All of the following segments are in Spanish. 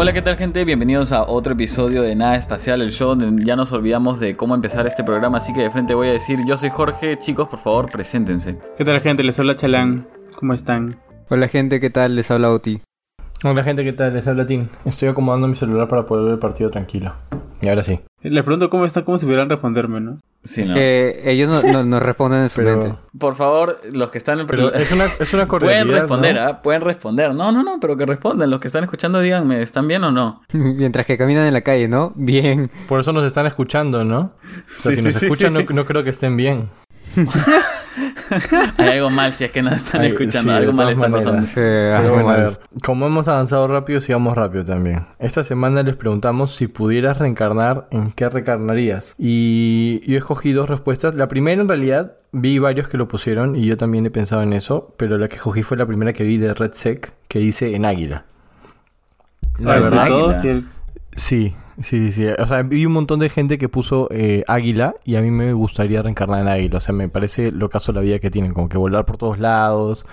Hola, ¿qué tal gente? Bienvenidos a otro episodio de Nada Espacial, el show donde ya nos olvidamos de cómo empezar este programa, así que de frente voy a decir, yo soy Jorge, chicos, por favor, preséntense. ¿Qué tal gente? Les habla Chalán. ¿Cómo están? Hola gente, ¿qué tal? Les habla Oti. Hola gente, ¿qué tal? Les habla Tim. Estoy acomodando mi celular para poder ver el partido tranquilo. Y ahora sí. Les pregunto cómo están, como si pudieran responderme, ¿no? Sí, ¿no? Que ellos no, no- nos responden en su Pero- mente. Por favor, los que están en Pero es una, es una cordialidad, Pueden responder, ¿no? ¿ah? Pueden responder. No, no, no, pero que respondan. Los que están escuchando, díganme, ¿están bien o no? Mientras que caminan en la calle, ¿no? Bien. Por eso nos están escuchando, ¿no? O sea, Sí, si sí, nos sí, escuchan, sí, no, no creo que estén bien. Hay algo mal si es que nos están Ay, escuchando. sí, algo mal está maneras. pasando. Sí, Pero a ver, como hemos avanzado rápido, sigamos rápido también. Esta semana les preguntamos si pudieras reencarnar, ¿en qué reencarnarías? Y yo escogí dos respuestas. La primera, en realidad, vi varios que lo pusieron y yo también he pensado en eso, pero la que escogí fue la primera que vi de Red Sec, que dice en águila. La Ah, verdad, águila. que- Sí, sí, sí, sí. O sea, vi un montón de gente que puso eh, águila y a mí me gustaría reencarnar en águila. O sea, me parece lo caso la vida que tienen, como que volar por todos lados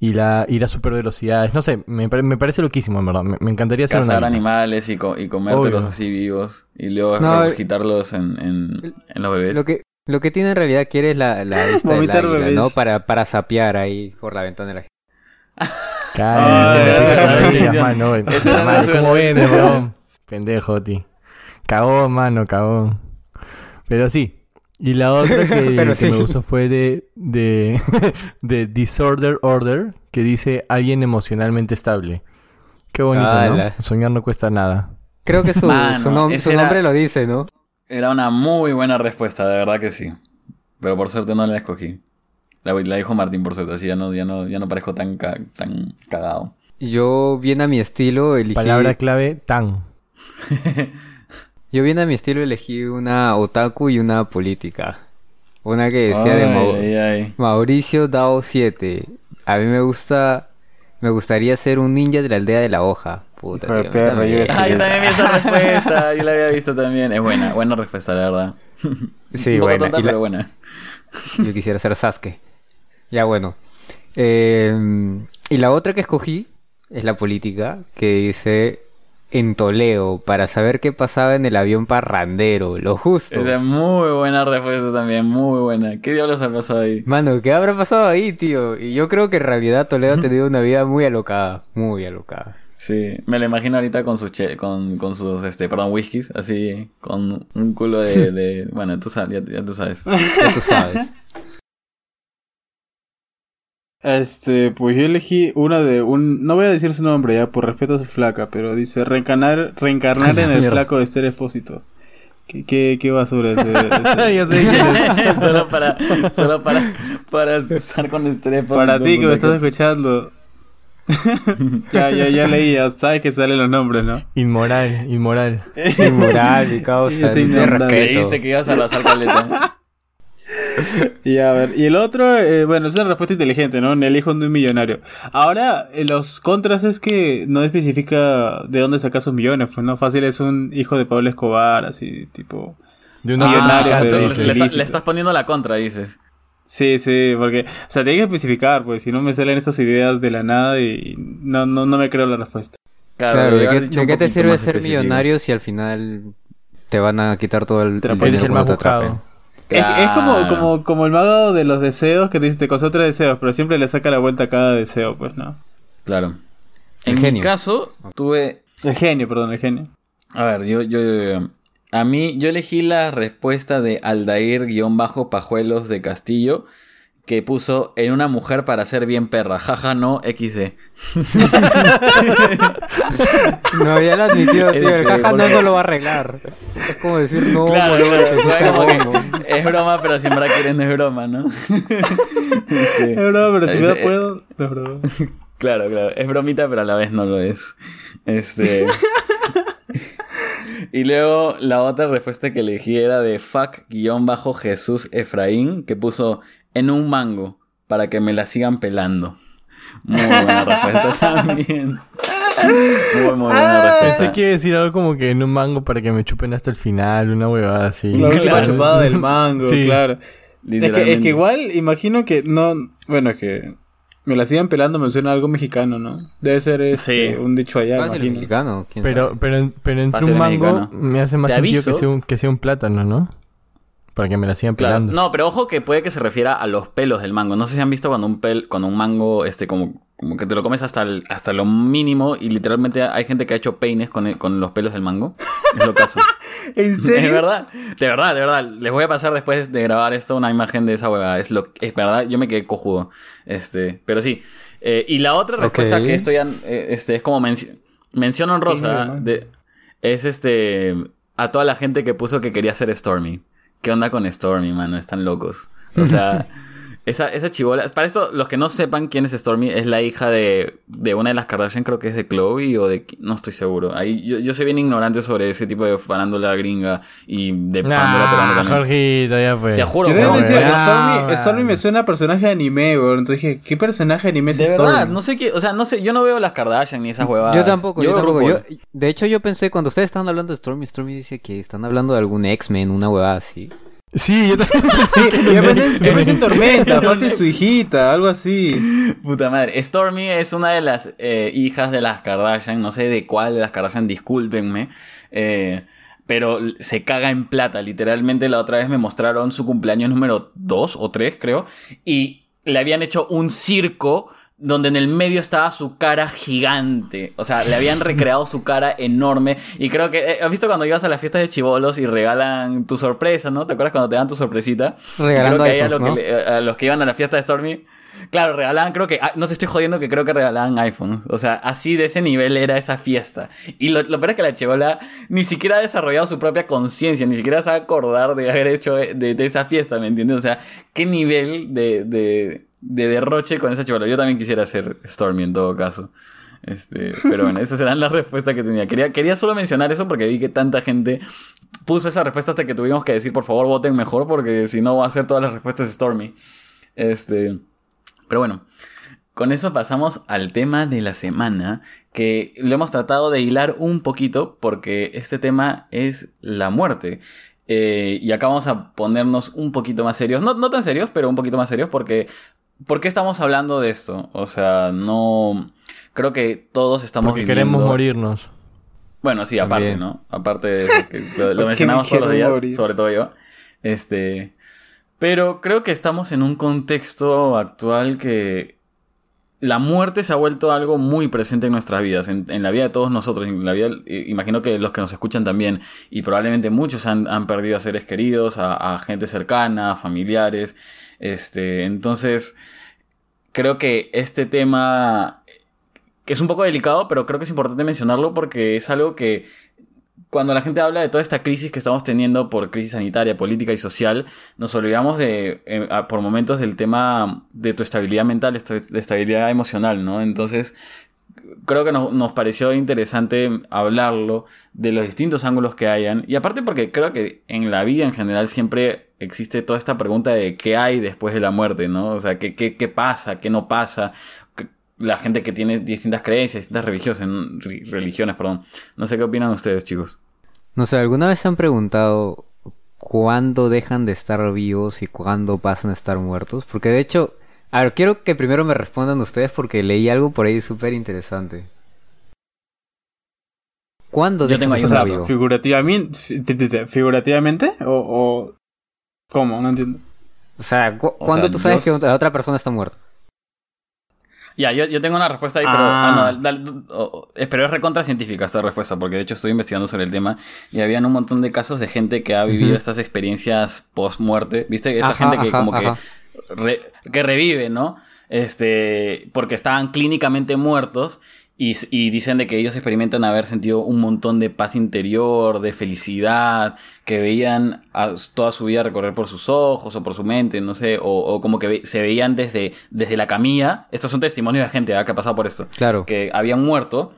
y la, ir a super velocidades. No sé, me, me parece loquísimo, en verdad. Me, me encantaría ser un Cazar animales y, co- y comértelos Obvio. así vivos. Y luego No, regurgitarlos en, en, en los bebés. Lo que, lo que tiene en realidad quiere es la, la vista del águila, bebés. ¿no? Para, para sapear ahí por la ventana de la gente. Cállate. Pendejo, ti. Cagón, mano, cagón. Pero sí. Y la otra que, Pero que sí. me gustó fue de, de, de Disorder Order, que dice alguien emocionalmente estable. Qué bonito, Ala. ¿no? Soñar no cuesta nada. Creo que su, Mano, su, nom- ese su era- nombre lo dice, ¿no? Era una muy buena respuesta, de verdad que sí. Pero por suerte no la escogí. La, la dijo Martín, por suerte, así ya no, ya no, ya no parezco tan, ca- tan cagado. Yo bien a mi estilo elegí... Palabra clave, tan. Yo bien a mi estilo elegí una otaku y una política. Una que decía de Ay, Mau- ay, ay. Mauricio Dao 7. A mí me gusta. Me gustaría ser un ninja de la aldea de la hoja. Puta, tío, también. yo Ah, yo también vi esa respuesta, yo la había visto también. Es buena, buena respuesta, la verdad. Sí, Un poco buena. tonta, Y la- pero buena. Yo quisiera ser Sasuke. Ya bueno. Eh, y la otra que escogí es la política, que dice en Toledo, para saber qué pasaba en el avión parrandero, lo justo. Esa es muy buena respuesta también, muy buena. ¿Qué diablos ha pasado ahí? Mano, ¿qué habrá pasado ahí, tío? Y yo creo que en realidad Toledo ha tenido una vida muy alocada, muy alocada. Sí, me lo imagino ahorita con sus, che- con, con sus, este, perdón, whiskies, así, con un culo de, de bueno, tú sabes, ya, ya tú sabes. Ya tú sabes. Este, pues yo elegí una de un... No voy a decir su nombre ya, por respeto a su flaca, pero dice reencarnar, reencarnar en el Mierda. flaco de Esther Expósito. ¿Qué, qué, qué basura ese, ese- Yo sé es. solo para, solo para, para estar con estrés. Para ti que me estás escuchando. ya, ya, ya leí, ya sabes que salen los nombres, ¿no? Inmoral, inmoral. Inmoral, mi causa. Creíste que ibas a pasar caleta. Y a ver, y el otro, eh, bueno, es una respuesta inteligente, ¿no? El hijo de un millonario. Ahora, eh, los contras es que no especifica de dónde saca sus millones, pues no fácil es un hijo de Pablo Escobar, así, tipo... De una Millonario, Ah, pero le, ilícito. está- le estás poniendo la contra, dices. Sí, sí, porque, o sea, tiene que especificar, pues, si no me salen estas ideas de la nada y no, no, no me creo la respuesta. Claro, debí ¿de qué, dicho de un qué te sirve ser específico. millonario si al final te van a quitar todo el, el dinero el más cuando te atrapen? Es, es como, como, como el mago de los deseos que te dice, te concentra deseos, pero siempre le saca la vuelta a cada deseo, pues, ¿no? Claro. El En mi genio. caso, tuve El genio, perdón, el genio. A ver, yo, yo, yo- a mí, yo elegí la respuesta de Aldair-Pajuelos de Castillo, que puso en una mujer para ser bien perra. Jaja, no, XD. No, ya lo admitió, tío. El Este, caja no no lo va a arreglar. Es como decir, no, claro, claro, como que es broma, pero si en verdad quieren no es broma, ¿no? Este, Es verdad, pero si Ese- puedo, no es verdad. Claro, claro. Es bromita, pero a la vez no lo es. Este. y luego la otra respuesta que elegí era de fuck-jesús Efraín, que puso en un mango para que me la sigan pelando. Muy buena respuesta también. Muy, muy buena Pensé respuesta. iba a decir algo como que en un mango para que me chupen hasta el final, una huevada así. La última Claro. chupada del mango, Sí. claro. Es que, es Literalmente. que igual, imagino que no. Bueno, es que. Me la sigan pelando me suena algo mexicano, ¿no? Debe ser este, Sí. un dicho allá, imagino. mexicano, quién Pero, pero, pero entre Fácil un mango mexicano. me hace más Te sentido que sea, un, que sea un plátano, ¿no? Para que me la sigan Claro. pelando. No, pero ojo que puede que se refiera a los pelos del mango. No sé si han visto cuando un pel, cuando un mango, este, como, como que te lo comes hasta, el- hasta lo mínimo y literalmente hay gente que ha hecho peines con, el- con los pelos del mango. Es lo caso. ¿En Es serio? verdad, de verdad, de verdad. Les voy a pasar después de grabar esto una imagen de esa huevada. Es, lo, es verdad, yo me quedé cojudo. Este, pero sí. Eh, y la otra respuesta que esto ya eh, este, es como menci- mención honrosa de, es este a toda la gente que puso que quería ser Stormy. ¿Qué onda con Stormy, mano? Están locos. O sea, esa, esa chivola. Para esto, los que no sepan quién es Stormy, es la hija de, de una de las Kardashian, creo que es de Chloe o de. No estoy seguro. Ahí, yo, yo soy bien ignorante sobre ese tipo de farándula gringa y de farándula peruana Ah, también. Jorgito, ya fue. Te juro, Yo también decía, weón. Stormy, Stormy me suena a personaje de anime, weón. Entonces dije, ¿qué personaje de anime es De Stormy? verdad, no sé qué. O sea, no sé. Yo no veo las Kardashian ni esas huevadas. Yo tampoco, yo, veo tampoco. Yo- de hecho, yo pensé, cuando ustedes estaban hablando de Stormy, Stormy dice que están hablando de algún X-Men, una huevada así. Sí, yo también yo pensé, yo pensé en Tormenta, fácil su hijita, algo así. Puta madre. Stormy es una de las eh, hijas de las Kardashian. No sé de cuál de las Kardashian, discúlpenme. Eh, pero se caga en plata. Literalmente la otra vez me mostraron su cumpleaños número 2 o 3, creo. Y le habían hecho un circo donde en el medio estaba su cara gigante. O sea, le habían recreado su cara enorme. Y creo que... eh, ¿Has visto cuando ibas a las fiestas de chivolos y regalan tu sorpresa, no? ¿Te acuerdas cuando te dan tu sorpresita? Regalando Creo que a, iPhones, lo que ¿no? le- a los que iban a la fiesta de Stormy... Claro, regalaban, creo que. ah, No te estoy jodiendo que creo que regalaban iPhones. O sea, así de ese nivel era esa fiesta. Y lo, lo peor es que la chivola ni siquiera ha desarrollado su propia conciencia, ni siquiera se va a acordar de haber hecho de, de esa fiesta, ¿me entiendes? O sea, qué nivel de, de, de derroche con esa chivola. Yo también quisiera ser Stormy en todo caso. Este, pero bueno, esas eran las respuestas que tenía. Quería, quería solo mencionar eso porque vi que tanta gente puso esa respuesta hasta que tuvimos que decir, por favor, voten mejor, porque si no va a ser todas las respuestas Stormy. Este. Pero bueno, con eso pasamos al tema de la semana, que lo hemos tratado de hilar un poquito porque este tema es la muerte. Eh, y acá vamos a ponernos un poquito más serios, no, no tan serios, pero un poquito más serios porque... ¿Por qué estamos hablando de esto? O sea, no... Creo que todos estamos Porque viviendo... queremos morirnos. Bueno, sí, aparte, También. ¿no? Aparte de que lo, mencionamos me todos los días, morir. sobre todo yo. Este. Pero creo que estamos en un contexto actual que la muerte se ha vuelto algo muy presente en nuestras vidas, en, la vida de todos nosotros, en la vida, eh, imagino que los que nos escuchan también, y probablemente muchos han, han perdido a seres queridos, a, a gente cercana, a familiares. Este, entonces, creo que este tema que es un poco delicado, pero creo que es importante mencionarlo porque es algo que cuando la gente habla de toda esta crisis que estamos teniendo por crisis sanitaria, política y social, nos olvidamos de, eh, por momentos del tema de tu estabilidad mental, de estabilidad emocional, ¿no? Entonces, creo que nos, nos pareció interesante hablarlo de los distintos ángulos que hayan. Y aparte porque creo que en la vida en general siempre existe toda esta pregunta de qué hay después de la muerte, ¿no? O sea, qué, qué, qué pasa, qué no pasa. La gente que tiene distintas creencias, distintas religiones, re- religiones, perdón. No sé qué opinan ustedes, chicos. No sé, ¿alguna vez se han preguntado cuándo dejan de estar vivos y cuándo pasan a estar muertos? Porque de hecho, a ver, quiero que primero me respondan ustedes porque leí algo por ahí súper interesante. ¿Cuándo Yo dejan tengo de ahí un figurativamente, fi- fi- fi- figurativamente o, o cómo, no entiendo. O sea, cu- O ¿cuándo sea, tú sabes yo que la otra persona está muerta? Ya, yo, yo tengo una respuesta ahí, pero. Ah. ah, no, dale- dale, pero es recontra científica esta respuesta, porque de hecho estoy investigando sobre el tema y habían un montón de casos de gente que ha vivido estas experiencias post-muerte. ¿Viste? Esta Ajá, gente que ajá, como ajá. que. re- que revive, ¿no? Este. Porque estaban clínicamente muertos. Y, dicen de que ellos experimentan haber sentido un montón de paz interior, de felicidad, que veían a toda su vida recorrer por sus ojos o por su mente, no sé, o, o como que ve- se veían desde, desde la camilla. Estos son testimonios de gente ¿ah? que ha pasado por esto. Claro. Que habían muerto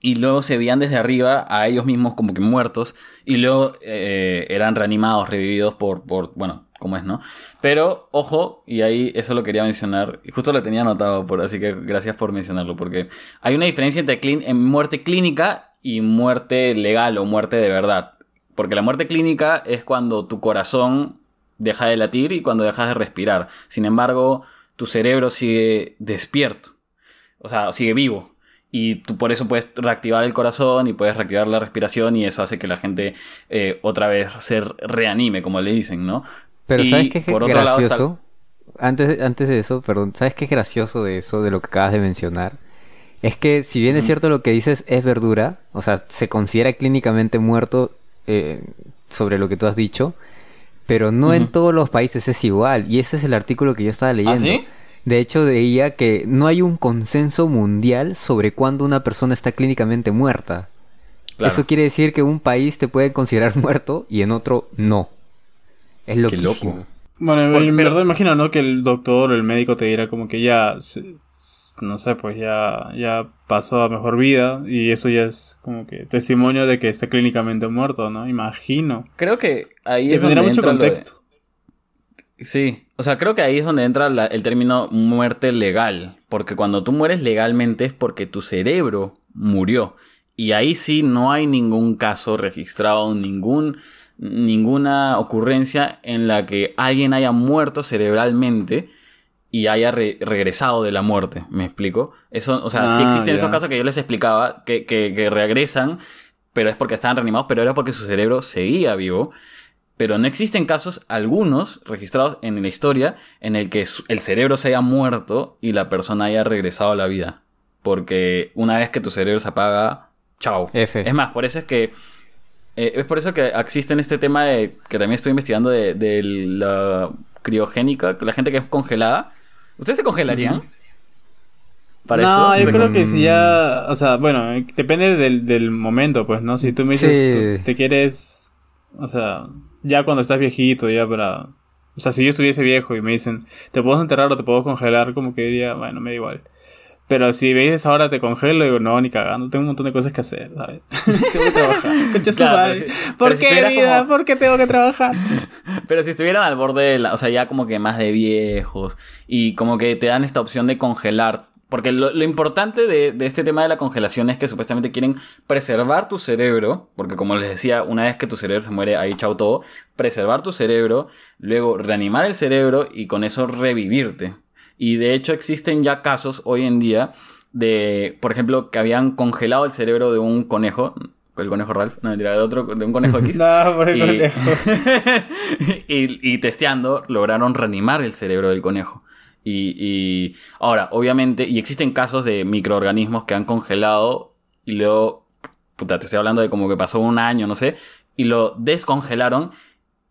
y luego se veían desde arriba a ellos mismos como que muertos y luego eh, eran reanimados, revividos por, por, bueno, como es, ¿no? Pero, ojo, y ahí eso lo quería mencionar, y justo lo tenía anotado, por, así que gracias por mencionarlo, porque hay una diferencia entre en muerte clínica y muerte legal o muerte de verdad. Porque la muerte clínica es cuando tu corazón deja de latir y cuando dejas de respirar. Sin embargo, tu cerebro sigue despierto. O sea, sigue vivo. Y tú por eso puedes reactivar el corazón y puedes reactivar la respiración y eso hace que la gente eh, otra vez se reanime, como le dicen, ¿no? Pero Y ¿sabes qué es por otro lado está- gracioso? Antes, antes de eso, perdón, ¿sabes qué es gracioso de eso, de lo que acabas de mencionar? Es que si bien es cierto lo que dices es verdura, o sea, se considera clínicamente muerto eh, sobre lo que tú has dicho, pero no en todos los países es igual. Y ese es el artículo que yo estaba leyendo. sí? De hecho, veía que no hay un consenso mundial sobre cuándo una persona está clínicamente muerta. Claro. Eso quiere decir que un país te puede considerar muerto y en otro no. Es Qué loquísimo. loco. Bueno, Porque- en pero- verdad imagino, ¿no? Que el doctor o el médico te dirá como que ya, se- no sé, pues ya, ya pasó a mejor vida y eso ya es como que testimonio de que está clínicamente muerto, ¿no? Imagino. Creo que ahí es Dependerá donde mucho entra lo de- contexto. Sí, o sea, creo que ahí es donde entra la- el término muerte legal, porque cuando tú mueres legalmente es porque tu cerebro murió. Y ahí sí no hay ningún caso registrado, ningún, ninguna ocurrencia en la que alguien haya muerto cerebralmente y haya re- regresado de la muerte, ¿me explico? Eso, o sea, sí Ah, existen esos casos que yo les explicaba, que, que, que regresan, pero es porque estaban reanimados, pero era porque su cerebro seguía vivo. Pero no existen casos, algunos registrados en la historia, en el que el cerebro se haya muerto y la persona haya regresado a la vida. Porque una vez que tu cerebro se apaga, chao. F. Es más, por eso es que. Eh, es por eso que existe en este tema de. que también estoy investigando de, de la criogénica, la gente que es congelada. ¿Ustedes se congelarían? Para no, eso? yo creo que si ya, o sea, bueno, eh, depende del, del momento, pues, ¿no? Si tú me dices, Sí. tú te quieres, o sea, ya cuando estás viejito, ya para... O sea, si yo estuviese viejo y me dicen, te puedo enterrar o te puedo congelar, como que diría, bueno, me da igual. Pero si dices ahora te congelo, digo, no, ni cagando, tengo un montón de cosas que hacer, ¿sabes? tengo que trabajar. Claro, si- ¿Por si qué, estuviera vida? como- ¿Por qué tengo que trabajar? Pero si estuvieran al borde de la. O sea, ya como que más de viejos. Y como que te dan esta opción de congelar. Porque lo, lo importante de, de este tema de la congelación es que supuestamente quieren preservar tu cerebro. Porque como les decía, una vez que tu cerebro se muere, ahí chao todo. Preservar tu cerebro. Luego reanimar el cerebro y con eso revivirte. Y de hecho existen ya casos hoy en día de, por ejemplo, que habían congelado el cerebro de un conejo. El conejo Ralph, no mentira, de otro, de un conejo X. No, por el Y- conejo. y, y testeando lograron reanimar el cerebro del conejo. Y, y ahora, obviamente, y existen casos de microorganismos que han congelado y luego, puta, te estoy hablando de como que pasó un año, no sé, y lo descongelaron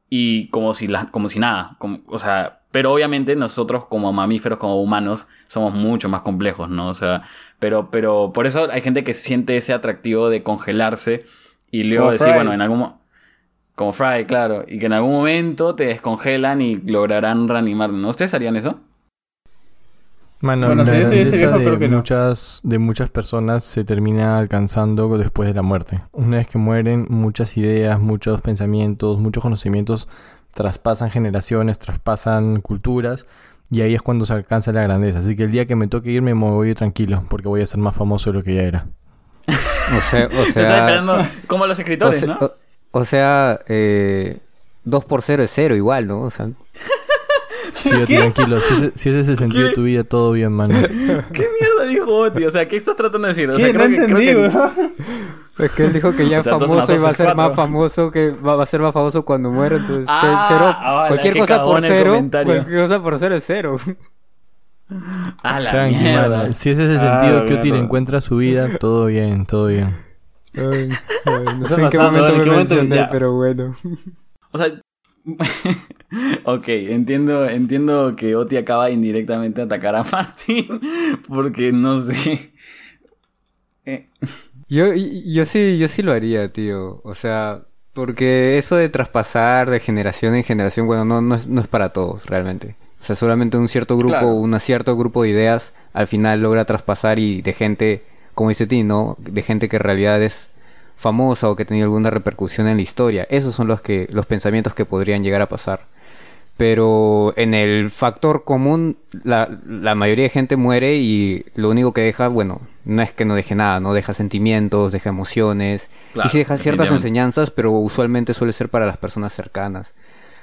y como si, la- como si nada. como- o sea, pero obviamente nosotros como mamíferos, como humanos, somos mucho más complejos, ¿no? O sea, pero, pero por eso hay gente que siente ese atractivo de congelarse y luego Como decir, Fry. bueno, en algún mo- como Fry, claro, y que en algún momento te descongelan y lograrán reanimar. ¿No? ¿Ustedes harían eso? Mano, Bueno, la si viejo, de, creo que no. muchas, de muchas personas se termina alcanzando después de la muerte. Una vez que mueren, muchas ideas, muchos pensamientos, muchos conocimientos traspasan generaciones, traspasan culturas, y ahí es cuando se alcanza la grandeza. Así que el día que me toque irme, me voy a ir tranquilo, porque voy a ser más famoso de lo que ya era. O sea, o Te estás sea, esperando como los o escritores, ¿no? o- o sea, eh, 2 por 0 es 0 igual, ¿no? O sea, Sí, tranquilo. Si ese, si ese es el sentido de tu vida, todo bien, mano. ¿Qué mierda dijo Oti? O sea, ¿qué estás tratando de decir? O ¿Qué? sea, no entendí, weón. Es que él dijo que ya O es sea, famoso y va a ser cuatro. más famoso que va, va a ser más famoso cuando muera, entonces Ah, cero, hola, cualquier cosa por cero, cualquier cosa por cero es cero. A la Tranqui, mierda. Si ese es el Ah, sentido que Oti le mierda. encuentra su vida, todo bien, todo bien. Ay, ay, no sé en qué momento ¿En me qué momento? mencioné, Ya. pero bueno. O sea, ok, entiendo, entiendo que Oti acaba indirectamente de atacar a Martín porque no sé. Eh, Yo, yo sí, yo sí lo haría, tío. O sea, porque eso de traspasar de generación en generación, bueno, no, no, es, no es para todos realmente. O sea, solamente un cierto grupo, Claro. un cierto grupo de ideas al final logra traspasar y de gente, como dice ti, ¿no? De gente que en realidad es famosa o que ha tenido alguna repercusión en la historia. Esos son los que, los pensamientos que podrían llegar a pasar. Pero en el factor común, la, la mayoría de gente muere y lo único que deja, bueno, no es que no deje nada, no deja sentimientos, deja emociones Claro, y sí deja ciertas enseñanzas, pero usualmente suele ser para las personas cercanas.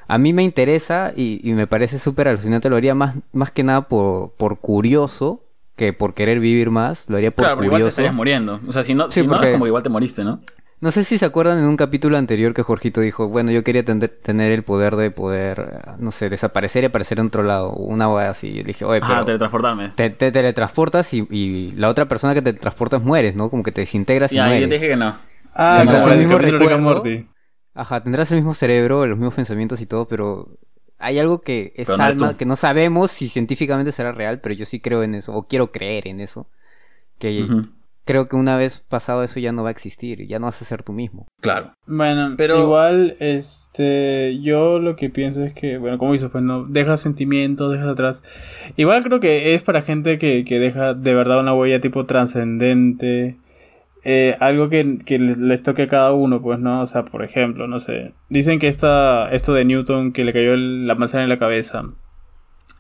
A mí me interesa y, y me parece súper alucinante. Lo haría más, más que nada por, por curioso que por querer vivir más. Lo haría por Claro, pero igual te curioso. estarías muriendo. O sea, si no, Sí, si no es como que igual te moriste, ¿no? No sé si se acuerdan en un capítulo anterior que Jorgito dijo, bueno, yo quería tender- tener el poder de poder, eh, no sé, desaparecer y aparecer en otro lado, una hueá así. Yo dije, oye, Ajá, pero teletransportarme. te, te teletransportas y, y la otra persona que te transportas mueres, ¿no? Como que te desintegras y, Y ahí yo mueres. te dije que no. Ah, Tendrás como el mismo recuerdo. Ajá, tendrás el mismo cerebro, los mismos pensamientos y todo, pero hay algo que es no alma, que no sabemos si científicamente será real, pero yo sí creo en eso, o quiero creer en eso. Que. Creo que una vez pasado eso ya no va a existir, ya no vas a ser tú mismo. Claro. Bueno, Pero- igual, este, yo lo que pienso es que, bueno, como dices, pues no, dejas sentimientos, dejas atrás. Igual creo que es para gente que, que deja de verdad una huella tipo trascendente, eh, algo que, que les toque a cada uno, pues, ¿no? O sea, por ejemplo, no sé, dicen que esta, esto de Newton, que le cayó el- la manzana en la cabeza,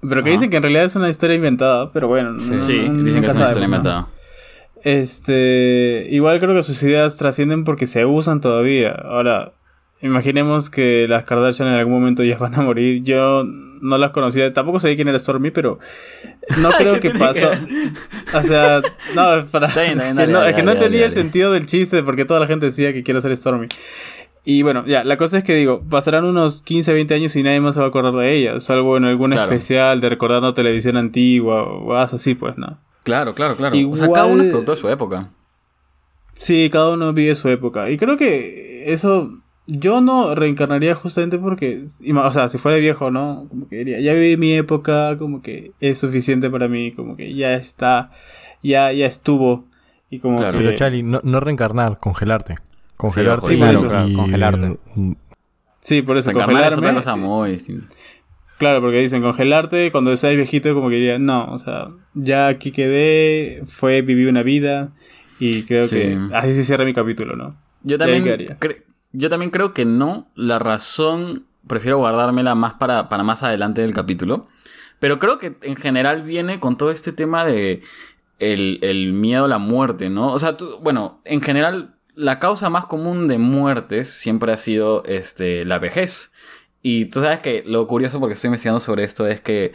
pero que Ajá. dicen que en realidad es una historia inventada, pero bueno, Sí. no- Sí, no- dicen que es una historia inventada. Este, igual creo que sus ideas trascienden porque se usan todavía. Ahora, imaginemos que las Kardashian en algún momento ya van a morir. Yo no las conocía, tampoco sabía quién era Stormy, pero no creo que pasó. O sea, no, para bien, dale, no, es que no entendía el sentido del chiste porque toda la gente decía que quiero ser Stormy. Y bueno, ya, la cosa es que digo, pasarán unos 15, 20 años y nadie más se va a acordar de ella, salvo en algún Claro. especial de recordando televisión antigua o algo así, pues, ¿no? Claro, claro, claro. O sea, cada Igual- uno es producto de su época. Sí, cada uno vive su época. Y creo que eso yo no reencarnaría justamente porque, o sea, si fuera viejo, ¿no? Como que diría, ya viví mi época, como que es suficiente para mí, como que ya está, ya, ya estuvo. Y como Claro. que... Pero Charlie, no, no reencarnar, congelarte. Congelarte. Sí, ojo, claro, y- congelarte. Sí, por eso, Reencarnar es otra cosa muy distinta. Claro, porque dicen congelarte cuando seas viejito, como que diría, no, o sea, ya aquí quedé, fue, viví una vida. Y creo Sí. que así se cierra mi capítulo, ¿no? Yo también, yo también creo que no. La razón prefiero guardármela más para, para más adelante del capítulo. Pero creo que en general viene con todo este tema de el, el miedo a la muerte, ¿no? O sea, tú- bueno, en general la causa más común de muertes siempre ha sido este, la vejez. Y tú sabes que lo curioso porque estoy investigando sobre esto es que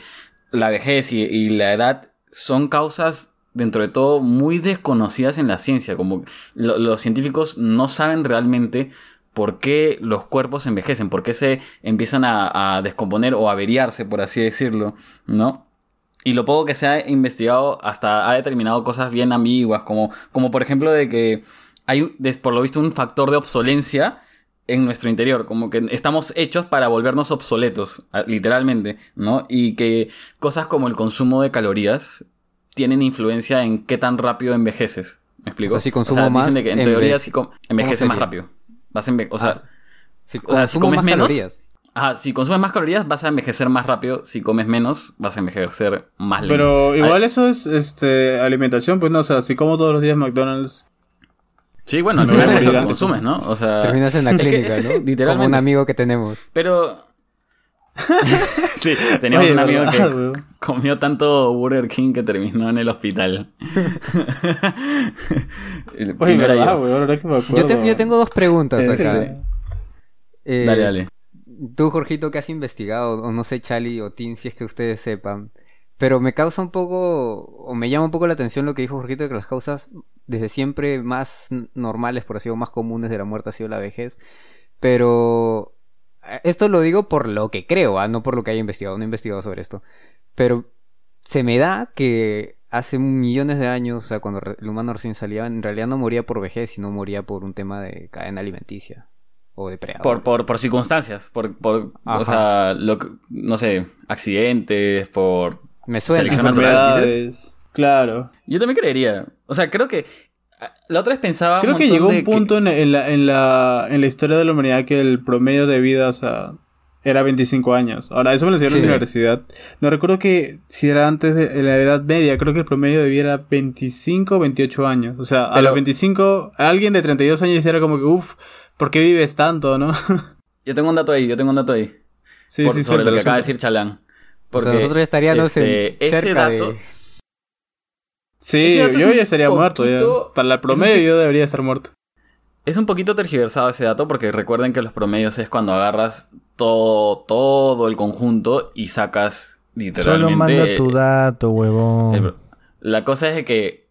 la vejez y, la edad son causas dentro de todo muy desconocidas en la ciencia. Como lo- los científicos no saben realmente por qué los cuerpos envejecen, por qué se empiezan a, a descomponer o averiarse, por así decirlo, ¿no? Y lo poco que se ha investigado hasta ha determinado cosas bien ambiguas, como, como por ejemplo de que hay, por lo visto, un factor de obsolencia en nuestro interior, como que estamos hechos para volvernos obsoletos, a- literalmente, ¿no? Y que cosas como el consumo de calorías tienen influencia en qué tan rápido envejeces. ¿Me explico? O sea, si consumo dicen más, de que en enve- teoría si envejeces más rápido. Vas a enve- o sea, Ah, Si o sea, si comes más menos, calorías. ajá, si consumes más calorías vas a envejecer más rápido, si comes menos vas a envejecer más lento. Pero igual eso es este alimentación, pues no, o sea, si como todos los días McDonald's, Sí, bueno, al final es lo que consumes, ¿no? O sea, Terminas en la es que- clínica, es que ¿no? sí, literalmente. Como un amigo que tenemos. Pero sí, teníamos Oye, un amigo ¿verdad, que comió tanto Burger King que terminó en el hospital. El Oye, ¿verdad? Ahora que me acuerdo. Yo, te- yo tengo dos preguntas acá. Este, Eh, Dale, dale. Tú, Jorgito, que has investigado, o no sé, Chali o Tim, si es que ustedes sepan, pero me causa un poco, o me llama un poco la atención lo que dijo Jorgito, de que las causas desde siempre más normales, por así decirlo, más comunes de la muerte ha sido la vejez, pero eh, esto lo digo por lo que creo, ah, no por lo que haya investigado, no he investigado sobre esto, pero se me da que hace millones de años, o sea, cuando el humano recién salía, en realidad no moría por vejez, sino moría por un tema de cadena alimenticia o depredador. Por, por, por circunstancias, por, por o sea, lo no sé, accidentes, por... Me suena. Selección natural. Claro. Yo también creería. O sea, creo que... ah, La otra vez pensaba... Creo que llegó un punto en, en la, en, la, en la historia de la humanidad que el promedio de vida, o sea, era 25 años. Ahora, eso me lo enseñaron en Sí. la universidad. No recuerdo que si era antes de en la edad media, creo que el promedio de vida era 25 o 28 años. O sea, a los 25, alguien de 32 años era como que, uff, ¿por qué vives tanto, no? Yo tengo un dato ahí, yo tengo un dato ahí. sí, por- sí, sobre lo que acaba de decir Chalán. O Porque sea, nosotros ya estaríamos este, en, ese dato... de... Sí, yo ya estaría muerto. ya. Para el promedio yo debería estar muerto. Es un poquito tergiversado ese dato porque recuerden que los promedios es cuando agarras todo, todo el conjunto y sacas literalmente... Solo manda tu dato, huevón. el- la cosa es de que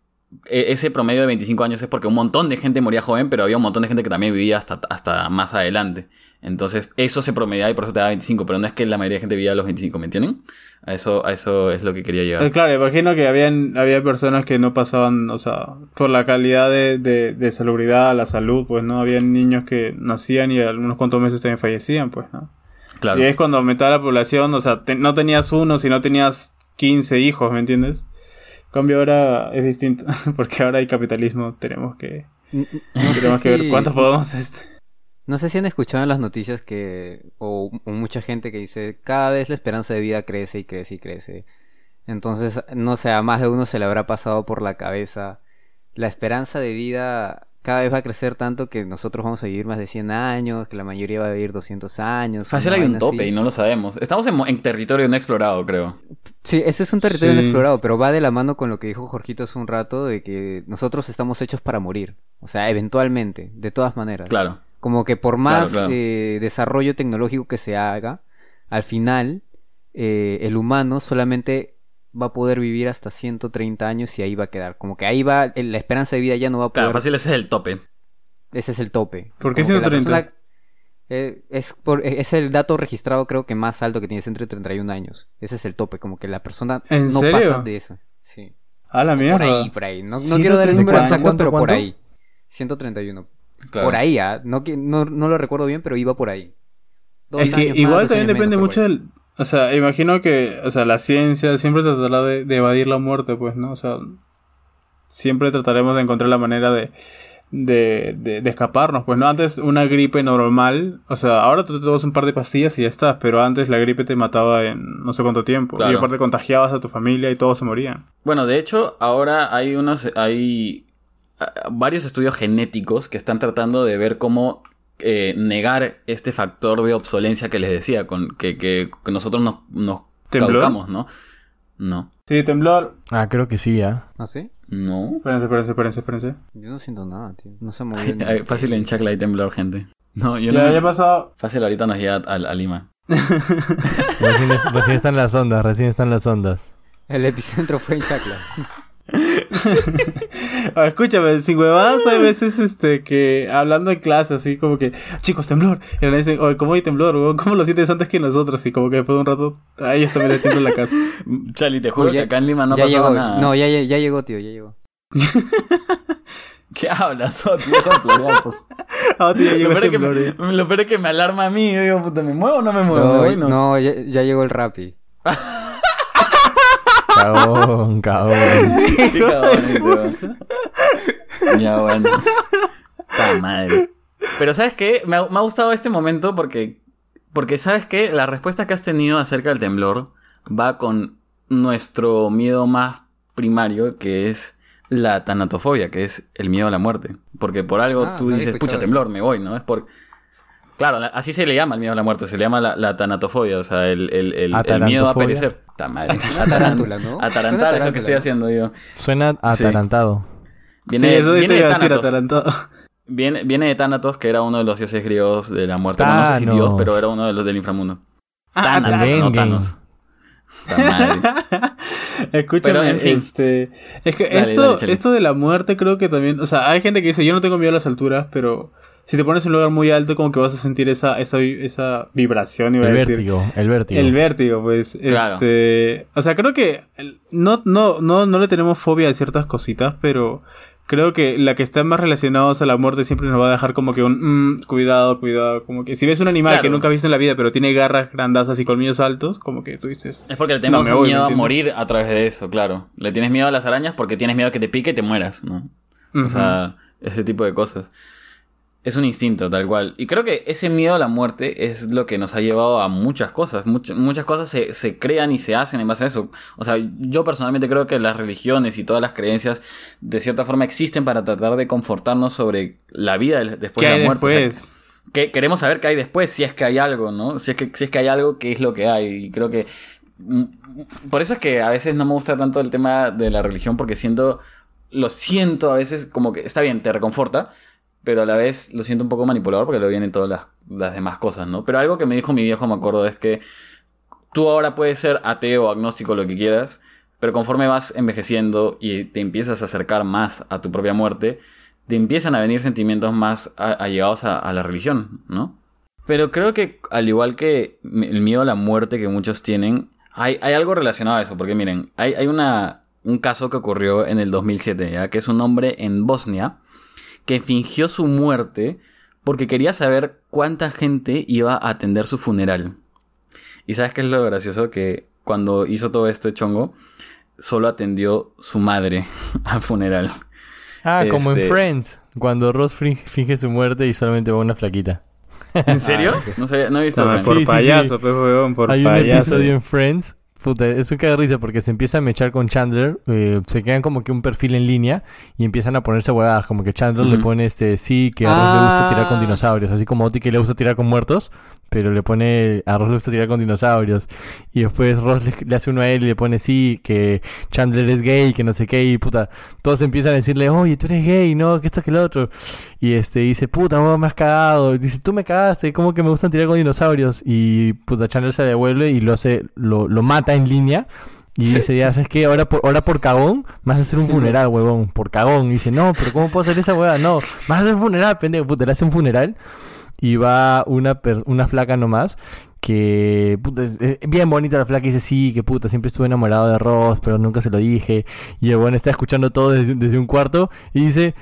ese promedio de 25 años es porque un montón de gente moría joven, pero había un montón de gente que también vivía hasta, hasta más adelante. Entonces, eso se promediaba y por eso te da 25, pero no es que la mayoría de gente vivía a los 25, ¿me entienden? A eso, a eso es lo que quería Eh, llegar. claro, imagino que habían, había personas que no pasaban, o sea, por la calidad de, de, de salubridad, la salud, pues, ¿no? Habían niños que nacían y algunos cuantos meses también fallecían, pues, ¿no? Claro. Y es cuando aumentaba la población, o sea, te- no tenías uno, sino tenías 15 hijos, ¿me entiendes? Cambio ahora es distinto, porque ahora hay capitalismo, tenemos que, No tenemos sé que ver si- cuántos podemos... Este. No sé si han escuchado en las noticias que, o, o mucha gente que dice, cada vez la esperanza de vida crece y crece y crece. Entonces, no sé, a más de uno se le habrá pasado por la cabeza. La esperanza de vida cada vez va a crecer tanto que nosotros vamos a vivir más de 100 años, que la mayoría va a vivir 200 años. Fácil hay un tope así. y no lo sabemos. Estamos en, territorio no explorado, creo. Sí, ese es un territorio Sí. inexplorado, pero va de la mano con lo que dijo Jorgito hace un rato, de que nosotros estamos hechos para morir. O sea, eventualmente, de todas maneras. Claro. Como que por Claro, más claro. eh, desarrollo tecnológico que se haga, al final eh, el humano solamente va a poder vivir hasta 130 años y ahí va a quedar. Como que ahí va, la esperanza de vida ya no va a poder... Claro, fácil ese es el tope. Ese es el tope. ¿Por qué Como que la 130? persona- eh, es, por- es el dato registrado creo que más alto que tienes entre 31 años. Ese es el tope, como que la persona ¿En no serio? pasa de eso. Sí. A la mierda. Por ahí, por ahí. No, no quiero dar el 130, número exacto, ¿cuánto, pero por cuánto? ahí. 131. Claro. Por ahí, ah. no, no, no lo recuerdo bien, pero iba por ahí. Dos Es que años más, igual dos también años depende menos, mucho del... O sea, imagino que, o sea, la ciencia siempre tratará de, de evadir la muerte, pues, ¿no? O sea, siempre trataremos de encontrar la manera de, de, de, de escaparnos, pues, ¿no? Antes una gripe normal, o sea, ahora tú te tomas un par de pastillas y ya estás, pero antes la gripe te mataba en no sé cuánto tiempo. Claro. Y aparte contagiabas a tu familia y todos se morían. Bueno, de hecho, ahora hay unos. hay ah, varios estudios genéticos que están tratando de ver cómo eh, negar este factor de obsolencia que les decía, con que, que- que nosotros nos, nos ¿no? No. Sí, temblor. Ah, creo que sí, ¿ah? ahí. ¿Ah, sí? No. Espérense, espérense, espérense, espérense. Yo no siento nada, tío. No se movió. Ay, Fácil en Chacla hay temblor, gente. No, yo Ya, no. ya pasado. Fácil ahorita nos llega a, a Lima. Recién, es- recién están las ondas, recién están las ondas. El epicentro fue en Chacla. Ah, escúchame, sin huevadas hay veces este que hablando en clase así como que chicos temblor y le dicen oye cómo hay temblor cómo lo sientes antes que nosotros y como que después de un rato a ellos también les tiembla la casa Chali, te juro ya- que acá en Lima no pasado llegó. nada. No, ya, ya, ya llegó, tío, ya llegó. ¿Qué hablas, ah tío Lo peor, es que me, lo peor es que me alarma a mí. Yo digo, puta, ¿me muevo o no me muevo? ¿Me No, voy? No. no, ya, ya llegó el Rappi. Cagón, cagón. Qué weón. Ya, bueno. Ta madre. Pero ¿sabes qué? Me ha, me ha gustado este momento porque, porque ¿sabes qué? La respuesta que has tenido acerca del temblor va con nuestro miedo más primario, que es la tanatofobia, que es el miedo a la muerte. Porque por algo Ah, tú dices, pucha, eso". temblor, me voy, ¿no? Es por... Claro, la- así se le llama el miedo a la muerte, se le llama la, la tanatofobia, o sea, el, el- el- el miedo a perecer. Ta madre. Tarántula, ¿no? Atarantar es lo que estoy haciendo, digo. Suena atarantado. Viene, sí eso viene te de iba a decir Thanatos. atarantado Viene, viene de Thanatos, que era uno de los dioses griegos de la muerte. Bueno, no sé si dios, pero era uno de los del inframundo. Ah, Thanatos, no Thanos. Escúchame, Pero, en fin. este, es que Dale, esto, dale, Chele. esto de la muerte creo que también, o sea, hay gente que dice, yo no tengo miedo a las alturas, pero si te pones en un lugar muy alto, como que vas a sentir esa, esa, vi- esa vibración, iba El a decir. vértigo, el vértigo. El vértigo, pues. Claro. Este. O sea, creo que. No, no, no, no le tenemos fobia a ciertas cositas, pero. Creo que la que está más relacionados a la muerte siempre nos va a dejar como que un. mm, cuidado, cuidado. Como que si ves un animal Claro. que nunca has visto en la vida, pero tiene garras grandazas y colmillos altos, como que tú dices. Es porque le tenemos No, me voy, miedo ¿me a morir a través de eso, claro. Le tienes miedo a las arañas porque tienes miedo a que te pique y te mueras, ¿no? O sea, ese tipo de cosas. Es un instinto, tal cual. Y creo que ese miedo a la muerte es lo que nos ha llevado a muchas cosas. Much- muchas cosas se, se crean y se hacen en base a eso. O sea, yo personalmente creo que las religiones y todas las creencias, de cierta forma, existen para tratar de confortarnos sobre la vida después ¿Qué de la muerte. O sea, después? que queremos saber qué hay después, si es que hay algo, ¿no? Si es que, si es que hay algo, qué es lo que hay. Y creo que. mm, Por eso es que a veces no me gusta tanto el tema de la religión, porque siento. Lo siento a veces como que está bien, te reconforta, pero a la vez lo siento un poco manipulador porque lo vienen todas las, las demás cosas, ¿no? Pero algo que me dijo mi viejo, me acuerdo, es que tú ahora puedes ser ateo, agnóstico, lo que quieras, pero conforme vas envejeciendo y te empiezas a acercar más a tu propia muerte, te empiezan a venir sentimientos más allegados a, a la religión, ¿no? Pero creo que al igual que el miedo a la muerte que muchos tienen, hay, hay algo relacionado a eso, porque miren, hay, hay una, un caso que ocurrió en el 2007, ¿ya? que es un hombre en Bosnia que fingió su muerte porque quería saber cuánta gente iba a atender su funeral. Y sabes qué es lo gracioso? Que cuando hizo todo este chongo, solo atendió su madre al funeral. Ah, como en Este- Friends, cuando Ross finge su muerte y solamente va una flaquita. ¿En serio? No, sabía- no he visto. No, por Sí, sí, payaso, sí. pues, huevón, por Hay un payaso. episodio en Friends. Puta, es un caga de risa porque se empieza a mechar con Chandler. eh, se quedan como que un perfil en línea y empiezan a ponerse huevadas. Como que Chandler le pone este sí, que a Ross le gusta tirar con Ah. dinosaurios. Así como Oti que le gusta tirar con muertos. Pero le pone a Ross le gusta tirar con dinosaurios. Y después Ross le, le hace uno a él y le pone sí, que Chandler es gay, que no sé qué. Y puta, todos empiezan a decirle, oye, tú eres gay, no, que esto que lo otro. Y este dice, puta, vos me has cagado. Dice, tú me cagaste, ¿cómo que me gustan tirar con dinosaurios? Y puta, Chandler se devuelve y lo hace, lo, lo mata en línea. Y dice, ya sabes qué, ahora por, ahora por cagón, vas a hacer un funeral, huevón, por cagón. Y dice, no, pero ¿cómo puedo hacer esa huevada? No, vas a hacer un funeral, pendejo, puta, le hace un funeral. Y va una, per- una flaca nomás que puta, es es bien bonita la flaca y dice sí, que puta, siempre estuve enamorado de Ross, pero nunca se lo dije. Y el bueno está escuchando todo desde, desde un cuarto y dice,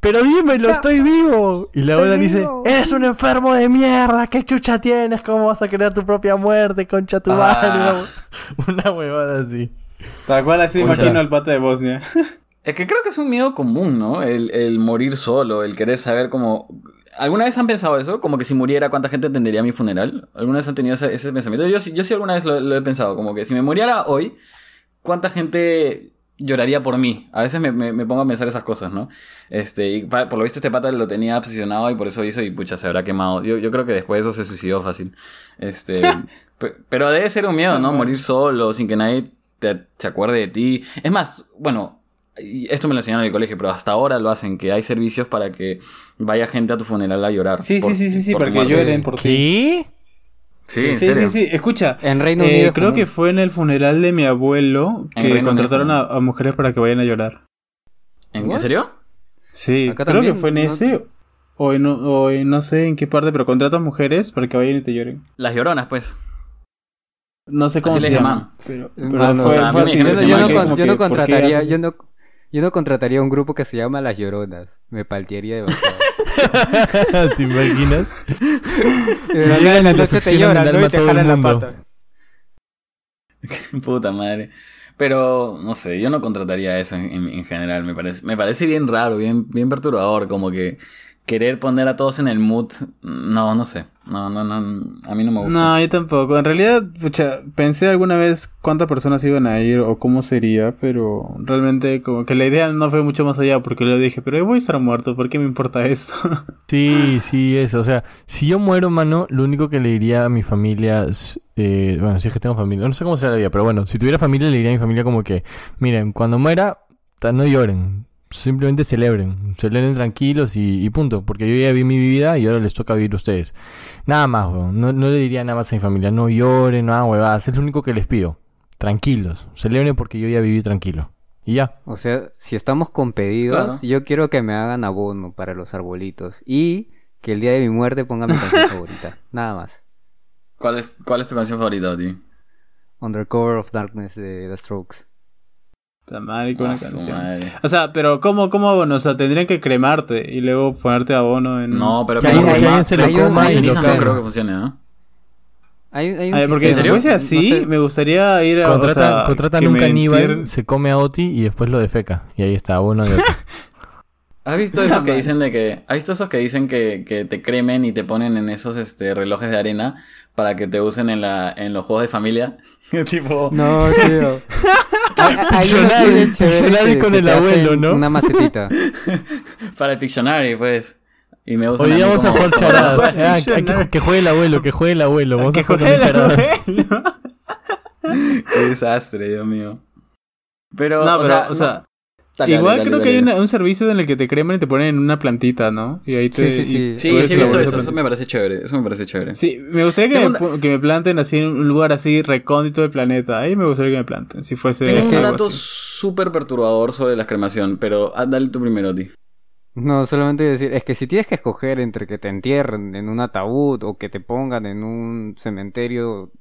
pero dímelo, estoy vivo. Y la abuela dice, eres un enfermo de mierda, ¿qué chucha tienes? ¿Cómo vas a crear tu propia muerte, concha tu Ah. madre? Una, una huevada así. Tal cual así Pucha. imagino al pata de Bosnia. Es que creo que es un miedo común, ¿no? El, el morir solo, el querer saber cómo... ¿Alguna vez han pensado eso? Como que si muriera, ¿cuánta gente atendería mi funeral? ¿Alguna vez han tenido ese, ese pensamiento? Yo, sí- yo sí alguna vez lo, lo he pensado, como que si me muriera hoy, ¿cuánta gente lloraría por mí? A veces me, me- me pongo a pensar esas cosas, ¿no? Este, y pa- por lo visto este pata lo tenía posicionado y por eso hizo y pucha, se habrá quemado. Yo, yo creo que después de eso se suicidó fácil. Este, pe- pero debe ser un miedo, ¿no? Morir solo, sin que nadie te, se acuerde de ti. Es más, bueno, y esto me lo enseñaron en el colegio, pero hasta ahora lo hacen, que hay servicios para que vaya gente a tu funeral a llorar. Sí, por- sí, sí, sí, sí, por para que lloren por ti. ¿Qué? Sí, en Sí, serio. sí, sí. Escucha, En Reino eh, Unido creo común. que fue en el funeral de mi abuelo que contrataron a, a mujeres para que vayan a llorar. ¿En, serio? Sí, Acá creo que fue en ¿no? ese o en, o en no sé en qué parte, pero contratan mujeres para que vayan y te lloren. Las lloronas, pues. No sé cómo Así se les llama. llaman. Pero, Bueno, pero o fue, sea, a fue yo, no- yo no, que con- como yo no que, ¿por qué contrataría, yo no, yo no contrataría un grupo que se llama Las Lloronas. Me paltearía demasiado. ¿Te imaginas? De Llegan en la noche te lloran, ¿no? Y te jalan la pata. Puta madre. Pero, no sé, yo no contrataría eso en, en- en general. Me parece, me parece bien raro, bien, bien perturbador. Como que querer poner a todos en el mood. No, no sé. No, no, no. A mí no me gusta. No, yo tampoco. En realidad, pucha, pensé alguna vez cuántas personas iban a ir o cómo sería, pero realmente como que la idea no fue mucho más allá porque le dije, pero voy a estar muerto, ¿por qué me importa eso? Sí, sí, eso. O sea, si yo muero, mano, lo único que le diría a mi familia, eh, bueno, si es que tengo familia, no sé cómo será la vida, pero bueno, si tuviera familia, le diría a mi familia como que, miren, cuando muera, no lloren, simplemente celebren, celebren tranquilos y, y punto, porque yo ya vi mi vida y ahora les toca vivir a ustedes. Nada más, weón. No, no le diría nada más a mi familia, no lloren, nada, huevadas, es lo único que les pido. Tranquilos, celebren porque yo ya viví tranquilo. Y ya. O sea, si estamos con pedidos, Claro. yo quiero que me hagan abono para los arbolitos. Y que el día de mi muerte ponga mi canción favorita. Nada más. ¿Cuál, es, ¿Cuál es tu canción favorita, tío? Undercover of Darkness de The Strokes. Está mal con la su canción. madre. O sea, pero ¿cómo, cómo abono? O sea, tendrían que cremarte y luego ponerte abono en... No, pero Que alguien- se lo coma y lo no creo que funcione, ¿no? Hay, hay un A ver, porque si fuese no así, sé, me gustaría ir a... Contratan, o sea, contratan un caníbal, se come a Oti y después lo defeca. Y ahí está, bueno de Oti. ¿Has visto eso que dicen de que... ¿Has visto esos que dicen que, que te cremen y te ponen en esos este, relojes de arena para que te usen en, la, en los juegos de familia? tipo... No, tío. Pictionary, con el abuelo, ¿no? Una macetita. Para el Pictionary, pues. Y me Hoy vamos a jugar charadas. Ah, que, que juegue el abuelo, que juegue el abuelo. Vamos Que a jugar charadas. Qué desastre, Dios mío. Pero, No, o pero, sea, o sea, Dale, Igual dale, dale, creo que hay una- un servicio en el que te creman y te ponen en una plantita, ¿no? Y ahí te. Sí, sí, sí. y Sí, sí, he visto eso. Eso me parece chévere. Eso me parece chévere. Sí, me gustaría que me, una- pu- que me planten así en un lugar así recóndito del planeta. Ahí me gustaría que me planten. Si fuese. Tengo un dato súper perturbador sobre la cremación, pero ah, dale tú primero, Ti. No, solamente decir, es que si tienes que escoger entre que te entierren en un ataúd o que te pongan en un cementerio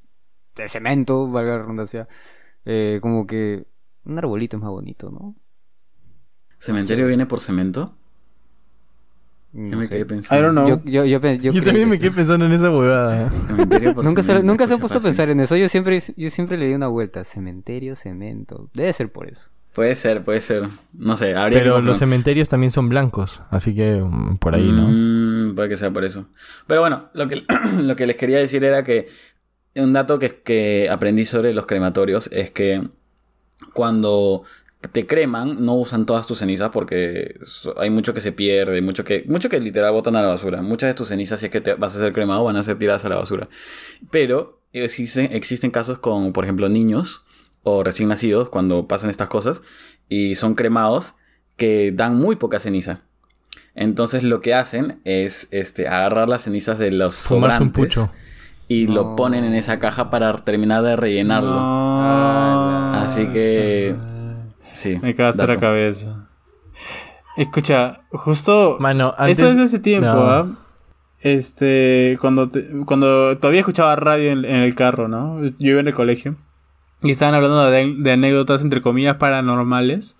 de cemento, valga la redundancia, eh, como que un arbolito es más bonito, ¿no? ¿Cementerio viene por cemento? No Ya me sé. quedé I pensando. don't know. Yo, yo, yo, yo Yo, también que me sí. quedé pensando en esa huevada. Cementerio por Nunca se, cemento, nunca se han escucha puesto a pensar en eso. Yo siempre, yo siempre le di una vuelta. Cementerio, cemento. Debe ser por eso. Puede ser, puede ser. No sé, habría Pero los cementerios también son blancos, así que mm, por ahí, ¿no? Mm, puede que sea por eso. Pero bueno, lo que, lo que les quería decir era que un dato que, que aprendí sobre los crematorios es que cuando te creman no usan todas tus cenizas porque hay mucho que se pierde, mucho que, mucho que literal botan a la basura. Muchas de tus cenizas, si es que te vas a ser cremado, van a ser tiradas a la basura. Pero existen, existen casos con, por ejemplo, niños o recién nacidos cuando pasan estas cosas y son cremados que dan muy poca ceniza. Entonces lo que hacen es este, agarrar las cenizas de los Fumarse un pucho. y lo ponen en esa caja para terminar de rellenarlo. No. Así que sí. Me cagaste la cabeza. Escucha, justo. Mano, antes... Eso es de ese tiempo, No. ¿ah? Este, cuando, te- cuando todavía escuchaba radio en, en el carro, ¿no? Yo iba en el colegio y estaban hablando de, de anécdotas, entre comillas, paranormales.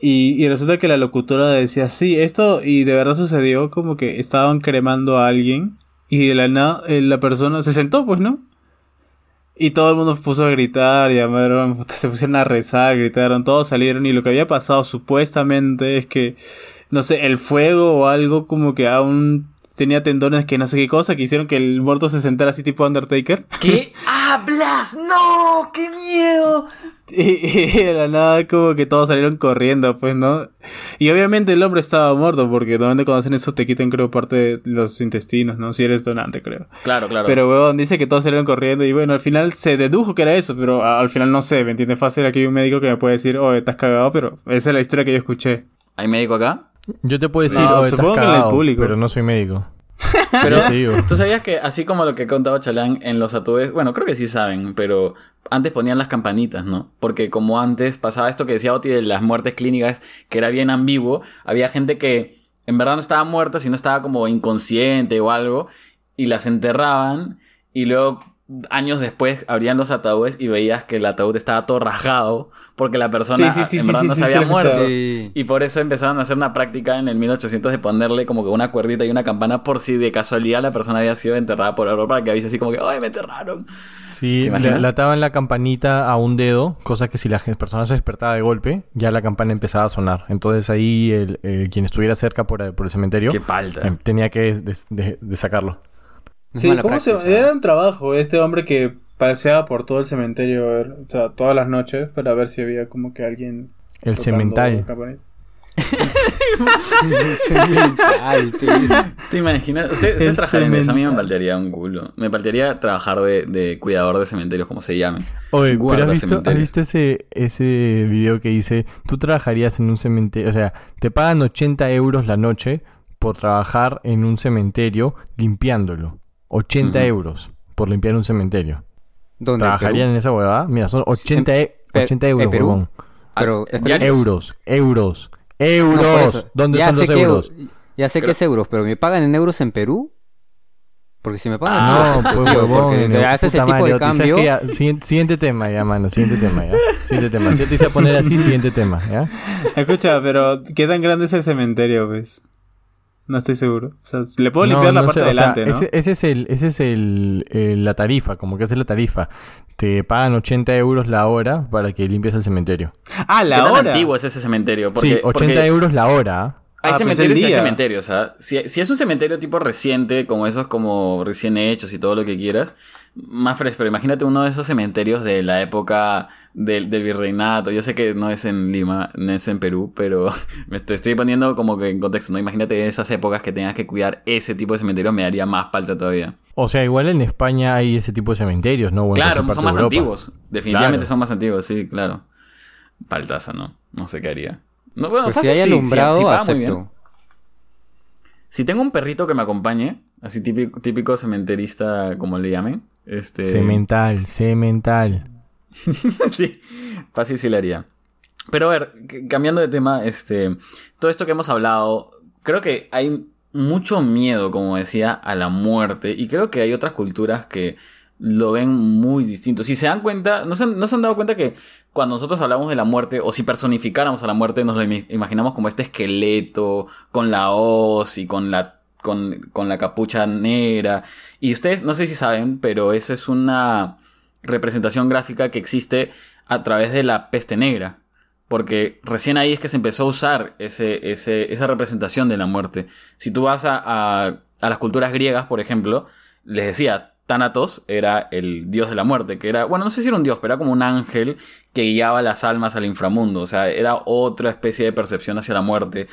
Y, y resulta que la locutora decía, sí, esto, y de verdad sucedió, como que estaban cremando a alguien y de la nada eh, la persona se sentó, pues, ¿no? Y todo el mundo puso a gritar, llamaron, se pusieron a rezar, gritaron, todos salieron. Y lo que había pasado supuestamente es que, no sé, el fuego o algo como que aún tenía tendones que no sé qué cosa, que hicieron que el muerto se sentara así tipo Undertaker. ¿Qué hablas? ¡No! ¡Qué miedo! Y, la nada como que todos salieron corriendo, pues, ¿no? Y obviamente el hombre estaba muerto porque normalmente cuando hacen eso te quitan creo parte de los intestinos, ¿no? Si eres donante, creo. Claro, claro. Pero, weón, dice que todos salieron corriendo y bueno, al final se dedujo que era eso, pero al final no sé, ¿me entiendes? Fácil, aquí hay un médico que me puede decir, oh, estás cagado, pero esa es la historia que yo escuché. ¿Hay médico acá? Yo te puedo decir, No, oh, supongo que en el público. pero no soy médico. Pero Yo te digo. tú sabías que así como lo que he contado Chalán en los ataúdes, bueno, creo que sí saben, pero antes ponían las campanitas, ¿no? Porque como antes pasaba esto que decía Oti de las muertes clínicas, que era bien ambiguo, había gente que en verdad no estaba muerta, sino estaba como inconsciente o algo, y las enterraban, y luego años después abrían los ataúdes y veías que el ataúd estaba todo rasgado, porque la persona Sí, sí, sí, en verdad sí, no sí, se sí, había muerto. Sí. Y por eso empezaron a hacer una práctica en el 1800 de ponerle como que una cuerdita y una campana por si de casualidad la persona había sido enterrada por error para que avise así como que ¡ay, me enterraron! Sí, ¿Te le, ataban la campanita a un dedo, cosa que si la persona se despertaba de golpe, ya la campana empezaba a sonar. Entonces ahí el, eh, quien estuviera cerca por, por el cementerio ¡Qué palta! eh, tenía que des- de, de sacarlo. Es Sí, mala ¿cómo se praxis. Era un trabajo, este hombre que paseaba por todo el cementerio, o sea, todas las noches para ver si había como que alguien... El cemental. ¿Te imaginas? Usted- Ustedes trabajarían de eso, a mí me paltearía un culo. Me paltearía trabajar de, de cuidador de cementerios, como se llamen. Oye, pero ¿has visto, has cementerios. visto ese, ese video que dice, tú trabajarías en un cementerio, o sea, te pagan 80 euros la noche por trabajar en un cementerio limpiándolo. 80 Ujú. euros por limpiar un cementerio. ¿Dónde? ¿Trabajarían en esa huevada? Mira, son 80, e- Pe- 80 ¿en euros, Perú? huevón. Pero, Ah, diarios. Euros, euros, No, euros. por eso. ¿Dónde Ya son los que- euros? Ya sé que es euros, pero ¿me pagan en euros en Perú? Porque si me pagan en No, euros, pues tío, huevón. porque te haces el tipo de madre, ¿sabes cambio. Ya, siguiente, siguiente tema ya, mano. Siguiente tema ya. Siguiente tema. Si yo te hice poner así, siguiente tema, ¿ya? Escucha, pero ¿qué tan grande es el cementerio, ves? No estoy seguro. O sea, le puedo No, limpiar la no parte sé, de o sea, delante, ¿no? Ese, ese es el, ese es el, el- la tarifa, como que esa es la tarifa. Te pagan 80 euros la hora para que limpies el cementerio. Ah, ¿Qué la tan hora. antiguo es ese cementerio? Porque, sí, 80 porque euros la hora. Hay Ah, pues cementerios y hay cementerios, ¿ah? Si, si es un cementerio tipo reciente, como esos como recién hechos y todo lo que quieras, más fresco. Pero imagínate uno de esos cementerios de la época del, del virreinato. Yo sé que no es en Lima, no es en Perú, pero me estoy, estoy poniendo como que en contexto, ¿no? Imagínate esas épocas que tengas que cuidar ese tipo de cementerios, me daría más falta todavía. O sea, igual en España hay ese tipo de cementerios, ¿no? O claro, son más de antiguos. Definitivamente Claro. son más antiguos, sí, claro. Paltaza, ¿no? No sé qué haría. No, bueno, Pues si fácil, hay sí, sí, alumbrado, sí muy bien. Si tengo un perrito que me acompañe, así típico, típico cementerista, como le llamen, este... Cemental, cemental. sí, fácil sí le haría. Pero a ver, cambiando de tema, este, todo esto que hemos hablado, creo que hay mucho miedo, como decía, a la muerte. Y creo que hay otras culturas que lo ven muy distinto. Si se dan cuenta, ¿no se han, no se han dado cuenta que cuando nosotros hablamos de la muerte, o si personificáramos a la muerte, nos lo imaginamos como este esqueleto, con la hoz y con la, con, con la capucha negra. Y ustedes, no sé si saben, pero eso es una representación gráfica que existe a través de la peste negra. Porque recién ahí es que se empezó a usar ese, ese- esa representación de la muerte. Si tú vas a, a- a las culturas griegas, por ejemplo, les decía, Thanatos era el dios de la muerte, que era, bueno, no sé si era un dios, pero era como un ángel que guiaba las almas al inframundo. O sea, era otra especie de percepción hacia la muerte.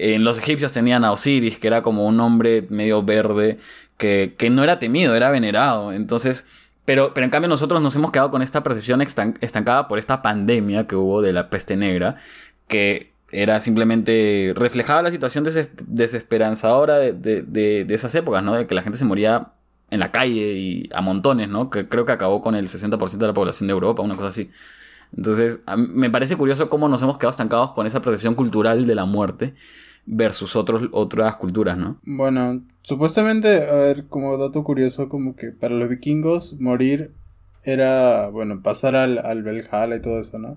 En los egipcios tenían a Osiris, que era como un hombre medio verde, que, que no era temido, era venerado. Entonces, pero, pero en cambio nosotros nos hemos quedado con esta percepción estan- estancada por esta pandemia que hubo de la peste negra, que era simplemente reflejaba la situación deses- desesperanzadora de, de- de- esas épocas, ¿no? De que la gente se moría en la calle y a montones, ¿no? Que creo que acabó con el 60% de la población de Europa, una cosa así. Entonces, me parece curioso cómo nos hemos quedado estancados con esa percepción cultural de la muerte versus otros, otras culturas, ¿no? Bueno, supuestamente, a ver, como dato curioso, como que para los vikingos morir era, bueno, pasar al, al y todo eso, ¿no?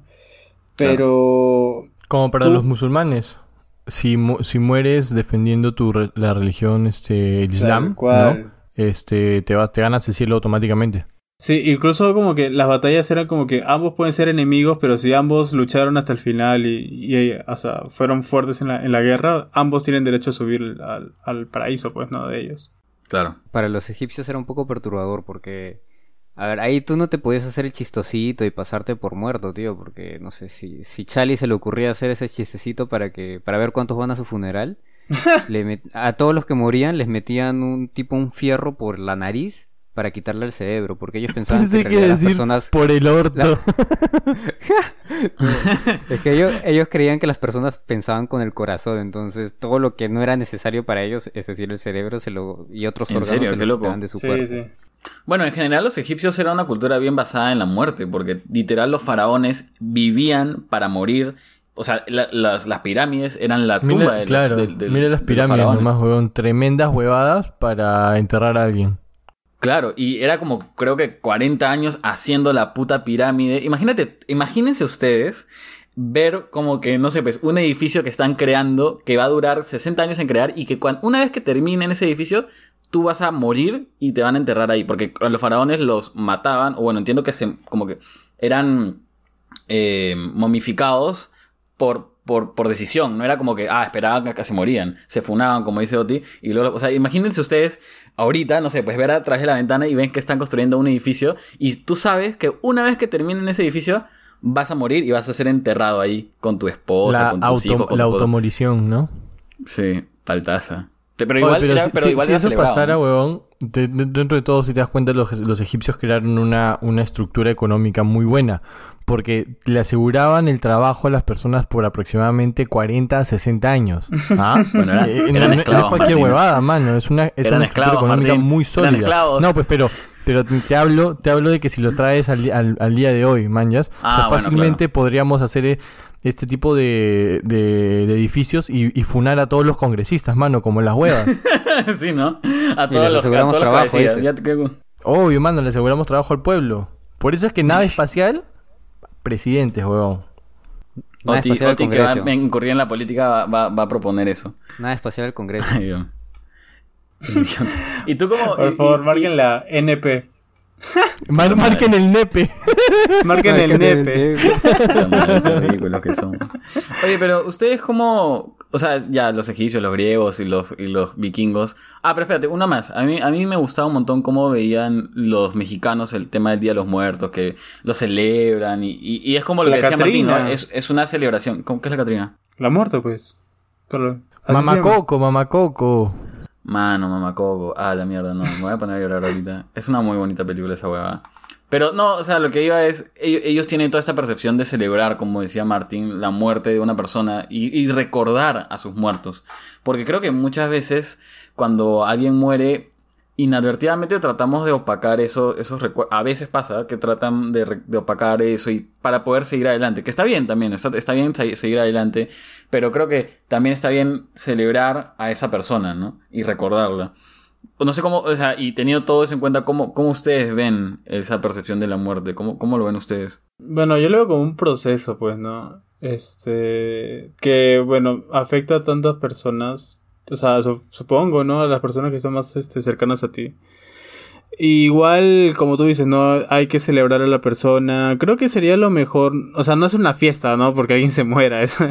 Pero Como para Tú- los musulmanes. Si, mu- si mueres defendiendo tu re- la religión, este, el Islam. ¿no? Este, te, vas, te ganas el cielo automáticamente. Sí, incluso como que las batallas eran como que ambos pueden ser enemigos, pero si ambos lucharon hasta el final y, y, o sea, fueron fuertes en la, en la guerra, ambos tienen derecho a subir al, al paraíso, pues, ¿no? De ellos. Claro. Para los egipcios era un poco perturbador porque, a ver, ahí tú no te podías hacer el chistosito y pasarte por muerto, tío, porque no sé si si Chali se le ocurría hacer ese chistecito para que para ver cuántos van a su funeral, le met- a todos los que morían les metían un tipo un fierro por la nariz para quitarle el cerebro, porque ellos pensaban que Pensé las personas por el orto. es que ellos, ellos creían que las personas pensaban con el corazón, entonces todo lo que no era necesario para ellos, es decir, el cerebro se lo, y otros ¿En órganos serio? se Qué lo loco. de su Sí, cuerpo. sí. Bueno, en general los egipcios era una cultura bien basada en la muerte, porque literal los faraones vivían para morir. O sea, la- las, las pirámides eran la tumba Mira, de los, claro, de- de- mira de las pirámides faraones. nomás, huevón. Tremendas huevadas para enterrar a alguien. Claro, y era como creo que 40 años haciendo la puta pirámide. Imagínate, imagínense ustedes ver como que, no sé, pues un edificio que están creando que va a durar 60 años en crear y que cuan- una vez que termine en ese edificio, tú vas a morir y te van a enterrar ahí. Porque los faraones los mataban, o bueno, entiendo que se, como que eran eh, momificados por, por, por decisión. No era como que, ah, esperaban que se morían. Se funaban, como dice Oti. Y luego, o sea, imagínense ustedes ahorita, no sé, pues ver a través de la ventana y ven que están construyendo un edificio. Y tú sabes que una vez que terminen ese edificio, vas a morir y vas a ser enterrado ahí con tu esposa, la con tus auto- hijos, con la automorición, ¿no? Sí, paltaza. Te- Pero Oye, igual, pero era- si, pero si- igual si era eso celebrado, pasara, ¿no? huevón, de- de- dentro de todo, si te das cuenta, los, los egipcios crearon una, una estructura económica muy buena. Porque le aseguraban el trabajo a las personas por aproximadamente 40 a 60 años. ¿Ah? Bueno, eran- Eh, no- eran no- no esclavos, es cualquier Martín. huevada, mano. Es una, es Eran una estructura esclavos, económica Martín. muy Eran sólida. esclavos. No, pues, pero, pero te hablo, te hablo de que si lo traes al, al- al día de hoy, manjas, Ah, o sea, bueno, fácilmente podríamos hacer eh, este tipo de, de- de edificios y, y funar a todos los congresistas, mano, como en las huevas. sí, ¿no? A todos les los, a aseguramos todos los trabajo, dices. Ya te quedo- Obvio, mano, le aseguramos trabajo al pueblo. Por eso es que nave espacial, presidentes, huevón. Nada Oti, que va Congreso. a incurrir en la política, va, va- va a proponer eso. Nada espacial al Congreso. Ay, Dios. ¿Y tú cómo...? Por y- favor, y- marquen la NP. Mar- marquen el nepe. Marquen el ridículos que son. Oye, pero ustedes cómo... O sea, ya los egipcios, los griegos y los, y los vikingos... Ah, pero espérate, una más. A mí, a mí me gustaba un montón cómo veían los mexicanos el tema del Día de los Muertos, que lo celebran y, y- y es como lo La que decía Martín, ¿no? Catrina. Es, es una celebración. ¿Cómo, ¿Qué es la Catrina? La muerte, pues. Pero. Mamacoco, mamacoco. Mano, mamacoco. Ah, la mierda, no. Me voy a poner a llorar ahorita. Es una muy bonita película esa huevada. Pero no, o sea, lo que iba es, ellos, tienen toda esta percepción de celebrar, como decía Martín, la muerte de una persona y recordar a sus muertos. Porque creo que muchas veces cuando alguien muere, inadvertidamente tratamos de opacar eso, esos recuerdos. A veces pasa que tratan de, de opacar eso y para poder seguir adelante. Que está bien también, está, está bien se- seguir adelante. Pero creo que también está bien celebrar a esa persona, ¿no? Y recordarla. No sé cómo, o sea, y teniendo todo eso en cuenta, ¿cómo, cómo ustedes ven esa percepción de la muerte? ¿Cómo, cómo lo ven ustedes? Bueno, yo lo veo como un proceso, pues, ¿no? Este, que, bueno, afecta a tantas personas, o sea, su- supongo, ¿no? A las personas que están más este, cercanas a ti. Igual, como tú dices, ¿no? Hay que celebrar a la persona. Creo que sería lo mejor, o sea, no es una fiesta, ¿no? Porque alguien se muera, eso,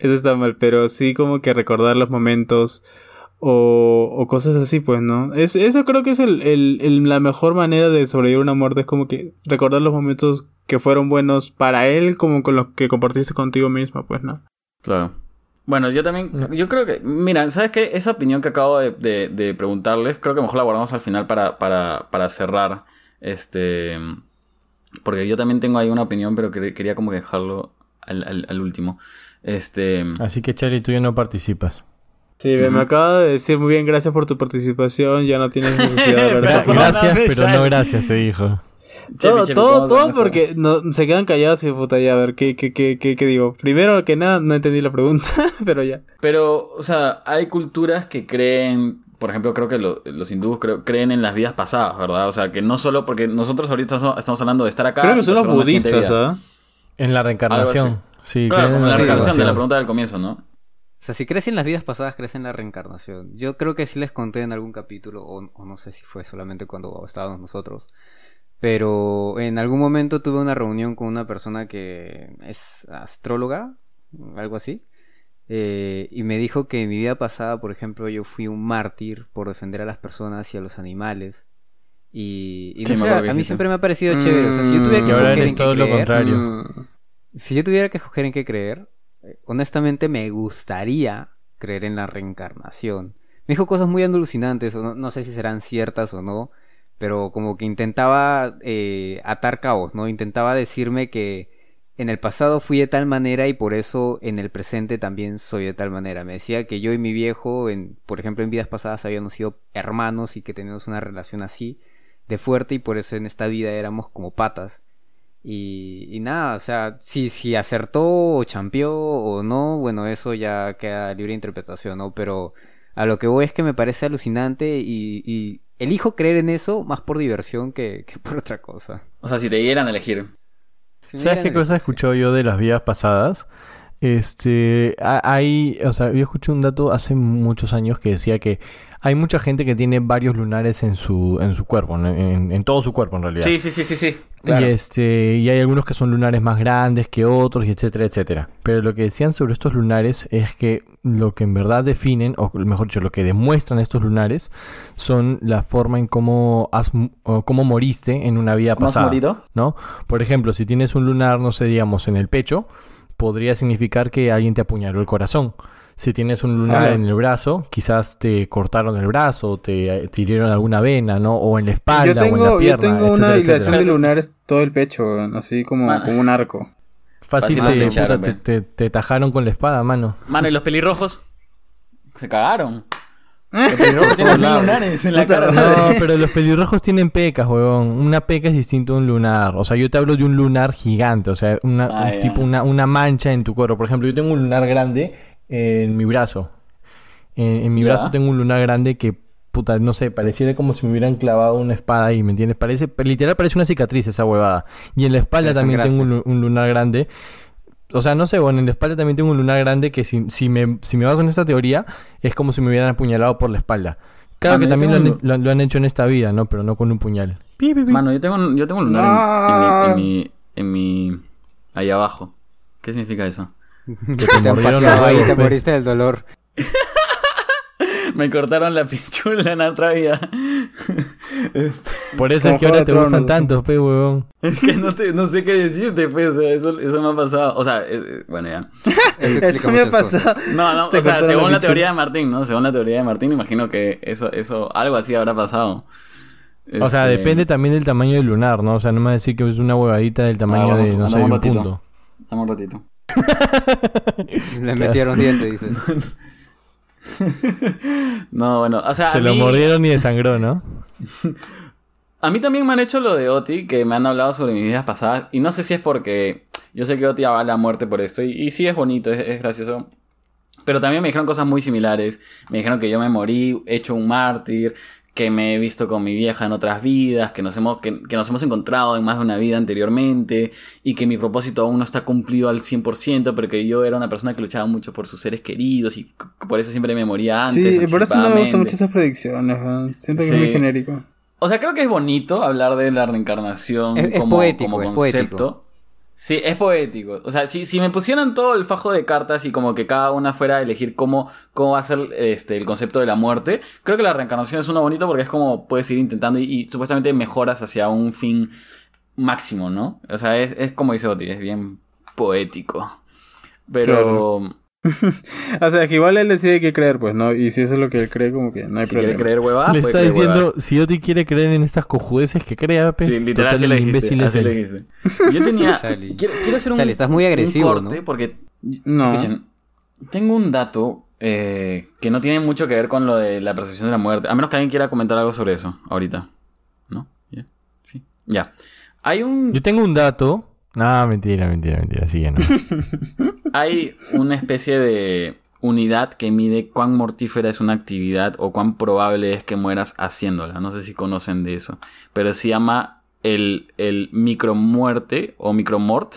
está mal, pero sí como que recordar los momentos o, cosas así, pues, ¿no? Es, eso creo que es el, el- el- la mejor manera de sobrevivir una muerte, es como que recordar los momentos que fueron buenos para él, como con los que compartiste contigo mismo, pues, ¿no? Claro. Bueno, yo también, yo creo que, mira, ¿sabes qué? Esa opinión que acabo de, de- de preguntarles, creo que mejor la guardamos al final para, para, para cerrar. Este. Porque yo también tengo ahí una opinión, pero quer- quería como que dejarlo al, al- al último. Este. Así que, Charlie, tú ya no participas. Sí, me acaba de decir muy bien, gracias por tu participación, ya no tienes necesidad, ¿verdad? Pero- gracias, pero no gracias, te dijo. Todo, Chepi, todo, ¿cómo se todo porque no, se quedan callados y puta, ya, a ver, ¿qué, qué, qué, qué, qué digo? Primero que nada, no entendí la pregunta, pero ya. Pero, o sea, hay culturas que creen, por ejemplo, creo que lo- los hindúes creo- creen en las vidas pasadas, ¿verdad? O sea, que no solo porque nosotros ahorita estamos- estamos hablando de estar acá. Creo que son los budistas. ¿ah? En la reencarnación. Sí, Claro, creen en la reencarnación de la pregunta del comienzo, ¿no? O sea, si crees en las vidas pasadas, crees en la reencarnación. Yo creo que sí les conté en algún capítulo, o, o no sé si fue solamente cuando estábamos nosotros. Pero en algún momento tuve una reunión con una persona que es astróloga, algo así. eh, y me dijo que en mi vida pasada, por ejemplo, yo fui un mártir por defender a las personas y a los animales. Y, y Sí, sé, a mí siempre me ha parecido chévere. O sea, si yo tuviera Mm, que escoger en qué lo creer, contrario. Mm. si yo tuviera que escoger en qué creer, eh, honestamente me gustaría creer en la reencarnación. Me dijo cosas muy alucinantes, o no, no sé si serán ciertas o no, pero como que intentaba eh, atar cabos, ¿no? Intentaba decirme que en el pasado fui de tal manera y por eso en el presente también soy de tal manera. Me decía que yo y mi viejo, en, por ejemplo, en vidas pasadas habíamos sido hermanos y que teníamos una relación así de fuerte y por eso en esta vida éramos como patas. Y, nada, o sea, si, si acertó o champeó o no, bueno, eso ya queda libre interpretación, ¿no? Pero a lo que voy es que me parece alucinante y elijo creer en eso más por diversión que, que por otra cosa. O sea, si te dieran a elegir. Si ¿Sabes qué cosa he escuchado yo de las vidas pasadas? Este, ha- hay, o sea, yo escuché un dato hace muchos años que decía que hay mucha gente que tiene varios lunares en su, en su cuerpo, en, en- en todo su cuerpo en realidad. Sí, sí, sí, sí, sí. Claro. Y este, y hay algunos que son lunares más grandes que otros, y etcétera, etcétera. Pero lo que decían sobre estos lunares es que lo que en verdad definen, o mejor dicho, lo que demuestran estos lunares, son la forma en cómo has, o cómo moriste en una vida ¿Cómo has pasada. morido? ¿no? Por ejemplo, si tienes un lunar, no sé, digamos, en el pecho, podría significar que alguien te apuñaló el corazón. Si tienes un lunar Claro. en el brazo, quizás te cortaron el brazo, te, te hirieron alguna vena, ¿no? O en la espalda Yo o en la tengo, yo pierna, tengo etcétera, una hilación de lunares todo el pecho, así como, como un arco. Fácil, Fácil te, flechar, puta, te, te- te tajaron con la espada, mano. Mano, ¿y los pelirrojos? Se cagaron. Los pelirrojos tienen Por lados. lunares en la Puta, cara. No, pero los pelirrojos tienen pecas, huevón. Una peca es distinto a un lunar. O sea, yo te hablo de un lunar gigante. O sea, una, Ah, un tipo una, una mancha en tu cuerpo. Por ejemplo, yo tengo un lunar grande en mi brazo. En, en mi brazo tengo un lunar grande que, puta, no sé, pareciera como si me hubieran clavado una espada ahí, ¿me entiendes? Parece, literal parece una cicatriz esa huevada. Y en la espalda también tengo un, lunar grande. O sea, no sé, bueno, en la espalda también tengo un lunar grande que si, si, me, si me baso en esta teoría, es como si me hubieran apuñalado por la espalda. Claro Mano, que también lo han, lo- lo han hecho en esta vida, ¿no? Pero no con un puñal. Pi, pi, pi. Mano, yo tengo, un- yo tengo un lunar No. en, en mi, en mi... en mi... Ahí abajo. ¿Qué significa eso? Que te Te empaqueaba te moriste del dolor. Me cortaron la pichula en la otra vida. Este, Por eso es que ahora te gustan Tronos, tanto, pe, huevón. es que no, te, no sé qué decirte, pues. o sea, Eso, eso me ha pasado. O sea, eh, eh, bueno, ya. Eso me ha cosas. pasado. No, no, Te o sea, según la teoría de Martín, ¿no? Según la teoría de Martín, imagino que eso, eso, algo así habrá pasado. O sea, Este, depende también del tamaño del lunar, ¿no? O sea, no me va a decir que es una huevadita del tamaño vamos, de, no sé, un un ratito. punto. Dame un ratito. Le metieron dientes, dices. No, bueno, o sea, Se a lo mí- mordieron y desangró, ¿no? A mí también me han hecho lo de Oti, que me han hablado sobre mis vidas pasadas. Y no sé si es porque yo sé que Oti va a la muerte por esto. Y, y sí es bonito, es, es gracioso. Pero también me dijeron cosas muy similares. Me dijeron que yo me morí hecho un mártir. Que me he visto con mi vieja en otras vidas. Que nos hemos, que, que nos hemos encontrado en más de una vida anteriormente. Y que mi propósito aún no está cumplido al 100%. Pero que yo era una persona que luchaba mucho por sus seres queridos. Y por eso siempre me moría antes. Sí, por eso no me gustan mucho esas predicciones. Siento que Sí. es muy genérico. O sea, creo que es bonito hablar de la reencarnación Es- es como, poético, como es concepto. poético. Sí, es poético. O sea, si, si me pusieran todo el fajo de cartas y como que cada una fuera a elegir cómo, cómo va a ser este, el concepto de la muerte, creo que la reencarnación es uno bonito porque es como puedes ir intentando y, supuestamente mejoras hacia un fin máximo, ¿no? O sea, es, es como dice Oti, es bien poético. Pero O sea, que igual él decide qué creer, pues, ¿no? Y si eso es lo que él cree, como que no hay si quiere problema. creer hueva, Le está creer diciendo, si Oti quiere creer en estas cojudeces que crea, pues, Sí, literal, así total le dijiste. imbécil es Así le él. dijiste. Yo tenía. Quiero, quiero hacer un. Chale, estás muy agresivo, un corte ¿no? porque. No. Escuchen, tengo un dato eh, que no tiene mucho que ver con lo de la percepción de la muerte. A menos que alguien quiera comentar algo sobre eso ahorita. ¿No? ¿Ya? Sí. Ya. Hay un. Yo tengo un dato. No, mentira, mentira, mentira. Sigue, no. Hay una especie de unidad que mide cuán mortífera es una actividad o cuán probable es que mueras haciéndola. No sé si conocen de eso. Pero se llama el, el micromuerte o micromort.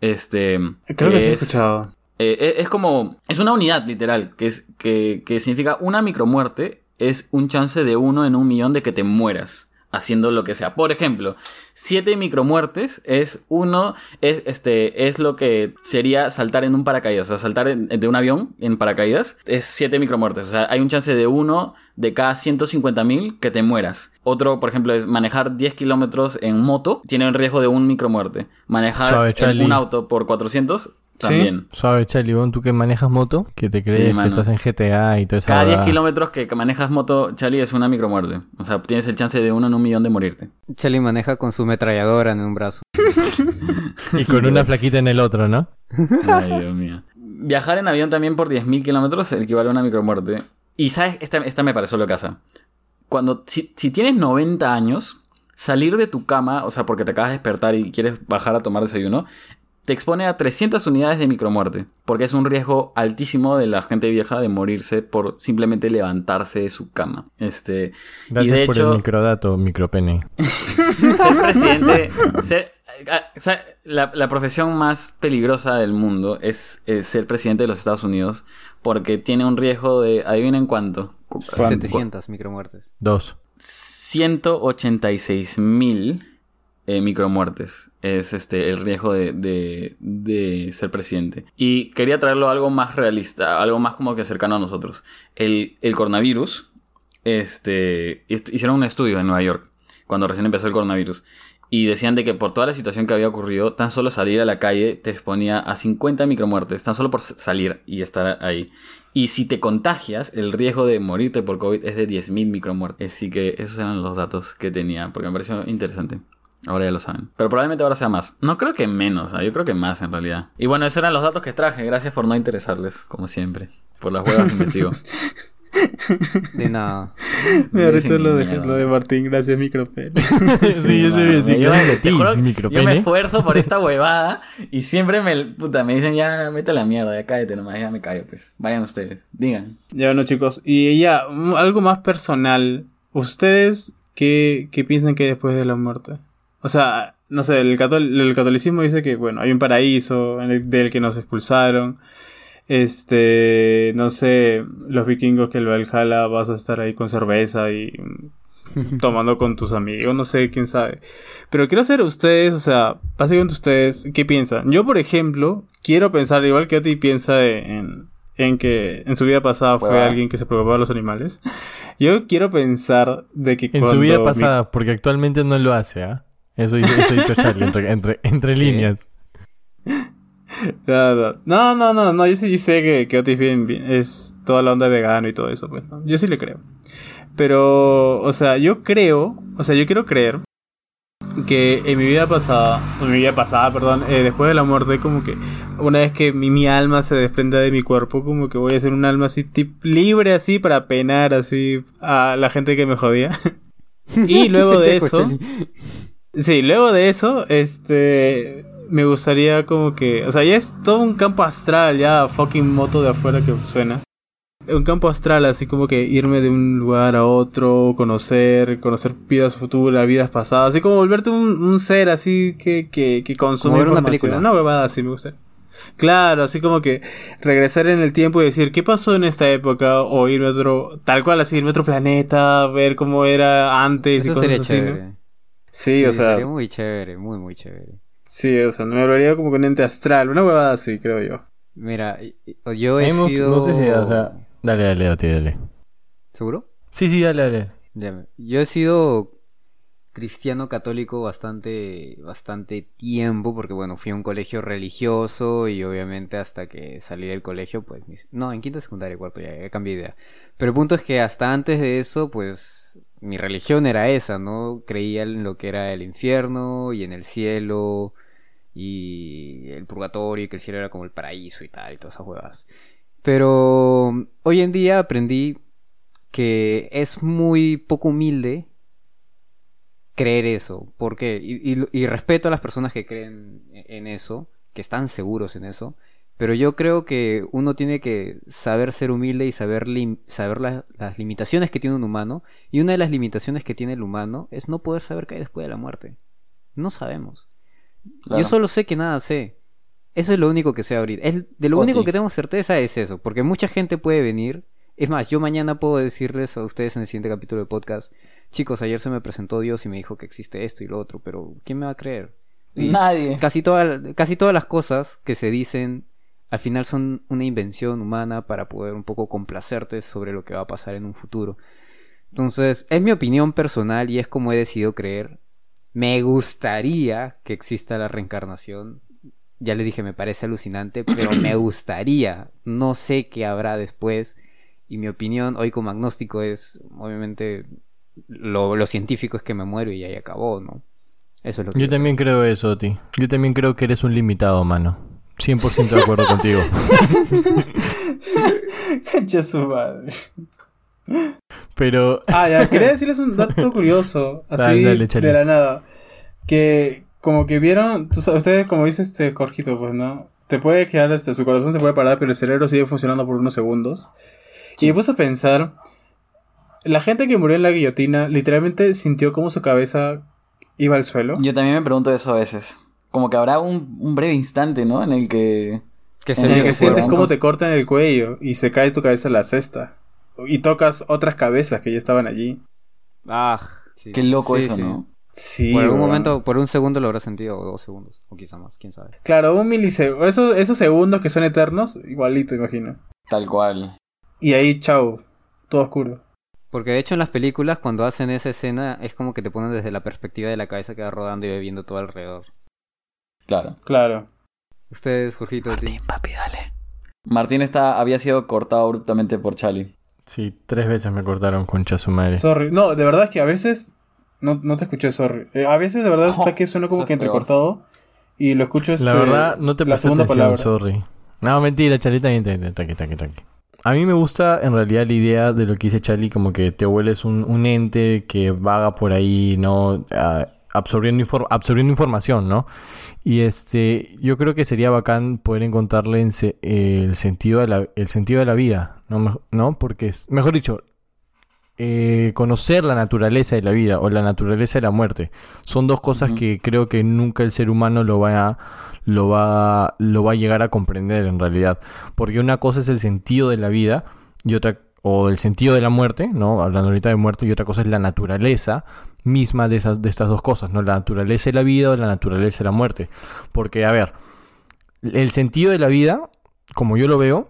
Este. Creo que sí he es- escuchado. eh, es, es como. Es una unidad, literal. Que, es, que, que significa una micromuerte. Es un chance de uno en un millón de que te mueras. Haciendo lo que sea. Por ejemplo, siete micromuertes es uno. Es, este, es lo que sería saltar en un paracaídas. O sea, saltar en- de un avión en paracaídas. Es siete micromuertes. O sea, hay un chance de uno de cada 150 mil que te mueras. Otro, por ejemplo, es manejar 10 kilómetros en moto. Tiene un riesgo de un micromuerte. Manejar en un auto por 400 también. Suave, Charlie, Bon, tú que manejas moto, que te crees que estás en GTA y todo eso. Cada 10 kilómetros que manejas moto, Charlie, es una micromuerte. O sea, tienes el chance de uno en un millón de morirte. Charlie maneja con su metralladora en un brazo. Y con una flaquita en el otro, ¿no? Ay, Dios mío. Viajar en avión también por 10.000 kilómetros equivale a una micromuerte. Y sabes, esta, esta me pareció lo casa. Cuando, si, si tienes 90 años, salir de tu cama, o sea, porque te acabas de despertar y quieres bajar a tomar desayuno, te expone a 300 unidades de micromuerte. Porque es un riesgo altísimo de la gente vieja de morirse por simplemente levantarse de su cama. Este, Gracias y de por hecho, el microdato, micropene. ser presidente, ser- o sea, la, la profesión más peligrosa del mundo es, ser presidente de los Estados Unidos porque tiene un riesgo de, adivinen cuánto, Cu- ¿Cuánto? 700 micromuertes. Dos. 186 mil eh, micromuertes es este el riesgo de, de- ser presidente. Y quería traerlo a algo más realista, algo más como que cercano a nosotros. El, el coronavirus, este, est- hicieron un estudio en Nueva York cuando recién empezó el coronavirus. Y decían de que por toda la situación que había ocurrido, tan solo salir a la calle te exponía a 50 micromuertes, tan solo por salir y estar ahí. Y si te contagias, el riesgo de morirte por COVID es de 10.000 micromuertes. Así que esos eran los datos que tenía, porque me pareció interesante. Ahora ya lo saben. Pero probablemente ahora sea más. No creo que menos, ¿ah? yo creo que más en realidad. Y bueno, esos eran los datos que traje. Gracias por no interesarles, como siempre. Por las huevas que investigo. De nada. Me Dicen lo de, lo de Martín, gracias, micropene. sí, yo sé yo, yo me esfuerzo por esta huevada y siempre me, puta, me dicen ya, mete la mierda, ya cállate nomás, ya me callo, pues. Vayan ustedes, digan. Ya bueno, chicos. Y ya, algo más personal. ¿Ustedes qué, qué piensan que hay después de la muerte? O sea, no sé, el, catol- el catolicismo dice que, bueno, hay un paraíso en el- del que nos expulsaron. Este, no sé, los vikingos que el Valhalla vas a estar ahí con cerveza y tomando con tus amigos, no sé, quién sabe. Pero quiero saber ustedes, o sea, básicamente ustedes, ¿qué piensan? Yo, por ejemplo, quiero pensar, igual que Oti piensa en, en que en su vida pasada fue alguien que se preocupaba de los animales. Yo quiero pensar de que En su vida mi- pasada, porque actualmente no lo hace, ¿ah? Eso, eso dicho Charlie, entre, entre, entre líneas. No, no, no, no, no, yo sí yo sé que, que Otis bien, bien- es toda la onda vegano y todo eso, pues, ¿no? Yo sí le creo. Pero, o sea, yo creo, o sea, yo quiero creer que en mi vida pasada, en mi vida pasada, perdón, eh, después de la muerte, como que una vez que mi, mi alma se desprenda de mi cuerpo, como que voy a ser un alma así tip, libre así para penar así a la gente que me jodía. y luego de eso. Sí, luego de eso, este, me gustaría como que, o sea, ya es todo un campo astral, ya fucking moto de afuera que suena. Un campo astral, así como que irme de un lugar a otro, conocer, conocer vidas futuras, vidas pasadas, así como volverte un, un ser así que, que, que consume Como ver una película. Una huevada así me gusta. Claro, así como que regresar en el tiempo y decir qué pasó en esta época o irme a otro, tal cual así, irme a otro planeta, ver cómo era antes y cosas sería así, ¿no? Sí, o sea, Sería muy chévere, muy, muy chévere. sí, o sea, me hablaría como con un ente astral, una huevada así, creo yo. Mira, yo he gusta- sido... o sea, dale, dale, dale, dale. ¿Seguro? Sí, sí, dale, dale. Ya me- Yo he sido cristiano católico bastante, bastante tiempo, porque bueno, fui a un colegio religioso y obviamente hasta que salí del colegio, pues, mis- no, en quinto secundaria, cuarto ya, ya cambié de idea. Pero el punto es que hasta antes de eso, pues, mi religión era esa, ¿no? Creía en lo que era el infierno y en el cielo y el purgatorio y que el cielo era como el paraíso y tal y todas esas huevas. Pero hoy en día aprendí que es muy poco humilde creer eso. ¿Por qué? Y, y- y respeto a las personas que creen en eso, que están seguros en eso. Pero yo creo que uno tiene que saber ser humilde y saber, lim- saber la- las limitaciones que tiene un humano. Y una de las limitaciones que tiene el humano es no poder saber qué hay después de la muerte. No sabemos. Claro. Yo solo sé que nada sé. Eso es lo único que sé ahorita. Es, de lo Oti. único que tengo certeza es eso. Porque mucha gente puede venir. Es más, yo mañana puedo decirles a ustedes en el siguiente capítulo del podcast. Chicos, ayer se me presentó Dios y me dijo que existe esto y lo otro. Pero ¿quién me va a creer? Y Nadie. Casi, toda- casi todas las cosas que se dicen al final son una invención humana para poder un poco complacerte sobre lo que va a pasar en un futuro. Entonces, es mi opinión personal y es como he decidido creer. Me gustaría que exista la reencarnación. Ya les dije, me parece alucinante, pero me gustaría. No sé qué habrá después. Y mi opinión hoy como agnóstico es, obviamente, lo, lo científico es que me muero y ya ahí acabó, ¿no? Eso es lo que Yo también creo eso, Oti. Yo también creo que eres un limitado, mano. 100% de acuerdo contigo. Concha su madre. Pero Ah, ya, quería decirles un dato curioso, así Dale, dale, Charlie. de la nada. Que como que vieron, tú ustedes como dice este Jorgito, pues no, te puede quedar, este, su corazón se puede parar, pero el cerebro sigue funcionando por unos segundos. Y me puse a pensar, la gente que murió en la guillotina literalmente sintió como su cabeza iba al suelo. Yo también me pregunto eso a veces. Como que habrá un, un breve instante, ¿no? En el que... Que En se En el que sientes cómo te cortan el cuello y se cae tu cabeza en la cesta. Y tocas otras cabezas que ya estaban allí. Ah, sí. Qué loco Sí, eso, sí. ¿no? Sí. Por algún momento, por un segundo lo habrá sentido, o dos segundos, o quizá más, quién sabe. Claro, un milisegundo. Esos, esos segundos que son eternos, igualito, imagino. Tal cual. Y ahí, chau. Todo oscuro. Porque de hecho en las películas cuando hacen esa escena es como que te ponen desde la perspectiva de la cabeza que va rodando y va viendo todo alrededor. Claro. Claro. Ustedes, Jorgito, ti. papi, dale. Martín está, había sido cortado abruptamente por Charlie. sí, tres veces me cortaron concha su madre. Sorry. No, de verdad es que a veces. No, no te escuché, sorry. Eh, a veces de verdad Oh, está que suena como que entrecortado. Y lo escucho este, La verdad, no te la presté segunda atención, palabra. sorry. No, mentira, Charlie, también, tranqui, tranqui, tranqui, tranqui. A mí me gusta en realidad la idea de lo que dice Charlie, como que te vuelves un, un ente que vaga por ahí, ¿no? Ah, absorbiendo, infor- absorbiendo información, ¿no? Y este, yo creo que sería bacán poder encontrarle en se- el, sentido de la, el sentido de la vida, ¿no? ¿no? Porque, es, mejor dicho, eh, conocer la naturaleza de la vida o la naturaleza de la muerte. Son dos cosas Ujú. que creo que nunca el ser humano lo va a, lo va, lo va a llegar a comprender en realidad. Porque una cosa es el sentido de la vida y otra o el sentido de la muerte, ¿no? Hablando ahorita de muerte, y otra cosa es la naturaleza misma de esas de estas dos cosas, ¿no? La naturaleza de la vida o la naturaleza de la muerte. Porque a ver, el sentido de la vida, como yo lo veo,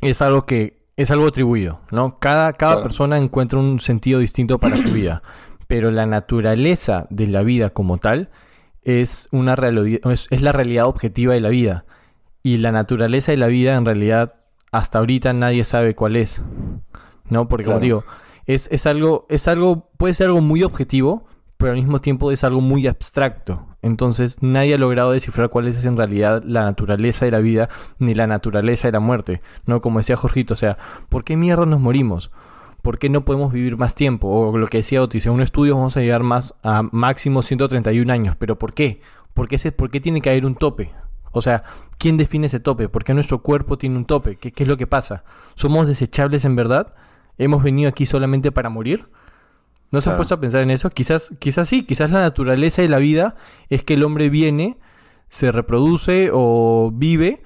es algo que es algo atribuido, ¿no? Cada, cada Claro. persona encuentra un sentido distinto para su vida, pero la naturaleza de la vida como tal es una realidad, es, es la realidad objetiva de la vida y la naturaleza de la vida en realidad hasta ahorita nadie sabe cuál es, ¿no? Porque como digo, es, es algo, es algo, puede ser algo muy objetivo, pero al mismo tiempo es algo muy abstracto. Entonces nadie ha logrado descifrar cuál es en realidad la naturaleza de la vida ni la naturaleza de la muerte. ¿No? Como decía Jorgito, o sea, ¿por qué mierda nos morimos? ¿Por qué no podemos vivir más tiempo? O lo que decía Otis, en un estudio vamos a llegar más a máximo 131 años. ¿Pero por qué? ¿Por qué, ¿Por qué tiene que haber un tope? O sea, ¿quién define ese tope? ¿Por qué nuestro cuerpo tiene un tope? ¿Qué, qué es lo que pasa? ¿Somos desechables en verdad? ¿Hemos venido aquí solamente para morir? ¿No se han puesto a pensar en eso? Quizás, quizás sí, quizás la naturaleza de la vida es que el hombre viene, se reproduce o vive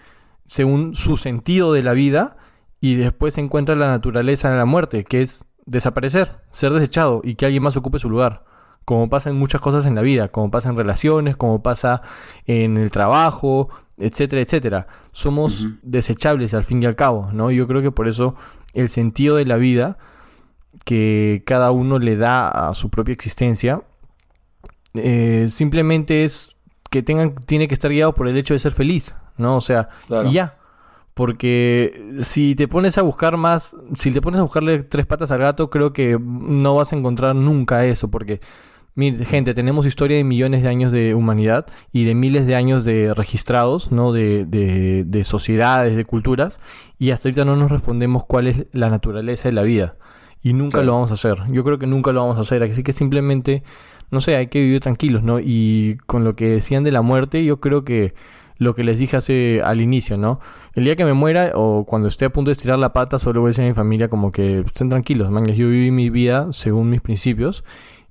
según su sentido de la vida y después encuentra la naturaleza de la muerte, que es desaparecer, ser desechado y que alguien más ocupe su lugar. Como pasa en muchas cosas en la vida, como pasa en relaciones, como pasa en el trabajo, etcétera, etcétera. Somos desechables al fin y al cabo, ¿no? Yo creo que por eso el sentido de la vida que cada uno le da a su propia existencia, eh, simplemente es que tengan, tiene que estar guiado por el hecho de ser feliz, ¿no? O sea, Claro. y ya. Porque si te pones a buscar más, si te pones a buscarle tres patas al gato, creo que no vas a encontrar nunca eso, porque, mire, gente, tenemos historia de millones de años de humanidad y de miles de años de registrados, ¿no? De, de, de sociedades, de culturas, y hasta ahorita no nos respondemos cuál es la naturaleza de la vida. Y nunca lo vamos a hacer. Yo creo que nunca lo vamos a hacer. Así que simplemente, no sé, hay que vivir tranquilos, ¿no? Y con lo que decían de la muerte, yo creo que lo que les dije hace al inicio, ¿no? El día que me muera o cuando esté a punto de estirar la pata, solo voy a decir a mi familia como que estén tranquilos, man. Yo viví mi vida según mis principios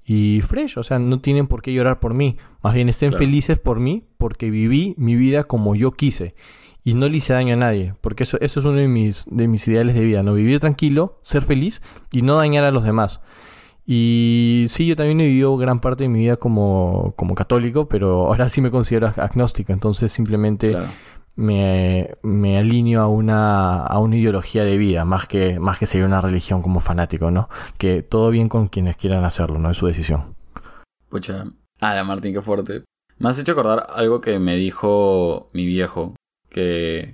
y fresh, o sea, no tienen por qué llorar por mí. Más bien estén Claro. felices por mí porque viví mi vida como yo quise y no le hice daño a nadie, porque eso, eso es uno de mis, de mis ideales de vida, ¿no? Vivir tranquilo, ser feliz y no dañar a los demás. Y sí, yo también he vivido gran parte de mi vida como, como católico, pero ahora sí me considero ag- agnóstico, entonces simplemente Claro. Me, me alineo a una, a una ideología de vida, más que, más que seguir una religión como fanático, ¿no? Que todo bien con quienes quieran hacerlo, ¿no? Es su decisión. Pucha. Ah, Martín, qué fuerte. Me has hecho acordar algo que me dijo mi viejo. Que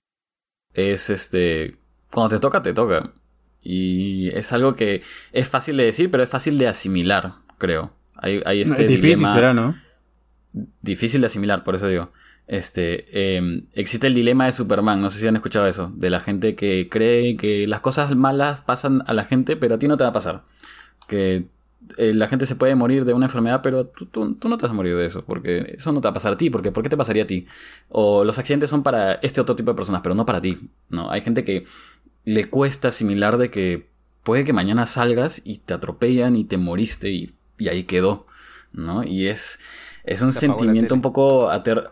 es este. Cuando te toca, te toca. Y es algo que es fácil de decir, pero es fácil de asimilar, creo. Hay, hay este es difícil, dilema será, ¿no? difícil de asimilar, por eso digo. Este, eh, existe el dilema de Superman, no sé si han escuchado eso, de la gente que cree que las cosas malas pasan a la gente, pero a ti no te va a pasar. Que eh, la gente se puede morir de una enfermedad, pero tú, tú- tú no te vas a morir de eso, porque eso no te va a pasar a ti, porque ¿por qué te pasaría a ti? O los accidentes son para este otro tipo de personas, pero no para ti. ¿no? Hay gente que le cuesta asimilar de que puede que mañana salgas y te atropellan y te moriste y, y ahí quedó. ¿no? Y es, es un sentimiento un poco ater...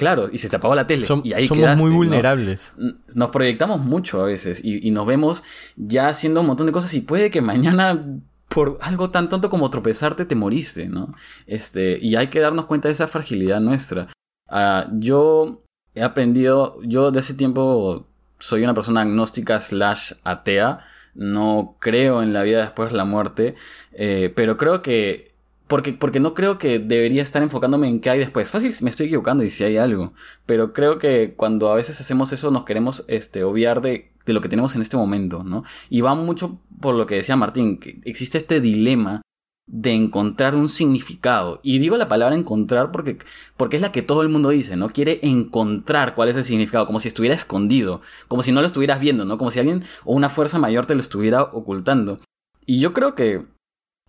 Claro, y se te apagó la tele. Som- y ahí somos quedaste, muy ¿no? vulnerables. nos proyectamos mucho a veces y, y nos vemos ya haciendo un montón de cosas y puede que mañana por algo tan tonto como tropezarte te moriste, ¿no? Este, y hay que darnos cuenta de esa fragilidad nuestra. Ah, yo he aprendido, yo de ese tiempo soy una persona agnóstica slash atea, no creo en la vida después de la muerte, eh, pero creo que porque, porque no creo que debería estar enfocándome en qué hay después. Fácil, me estoy equivocando y si hay algo. Pero creo que cuando a veces hacemos eso nos queremos este, obviar de, de lo que tenemos en este momento, ¿no? Y va mucho por lo que decía Martín, que existe este dilema de encontrar un significado. Y digo la palabra encontrar porque, porque es la que todo el mundo dice, ¿no? Quiere encontrar cuál es el significado, como si estuviera escondido, como si no lo estuvieras viendo, ¿no? Como si alguien o una fuerza mayor te lo estuviera ocultando. Y yo creo que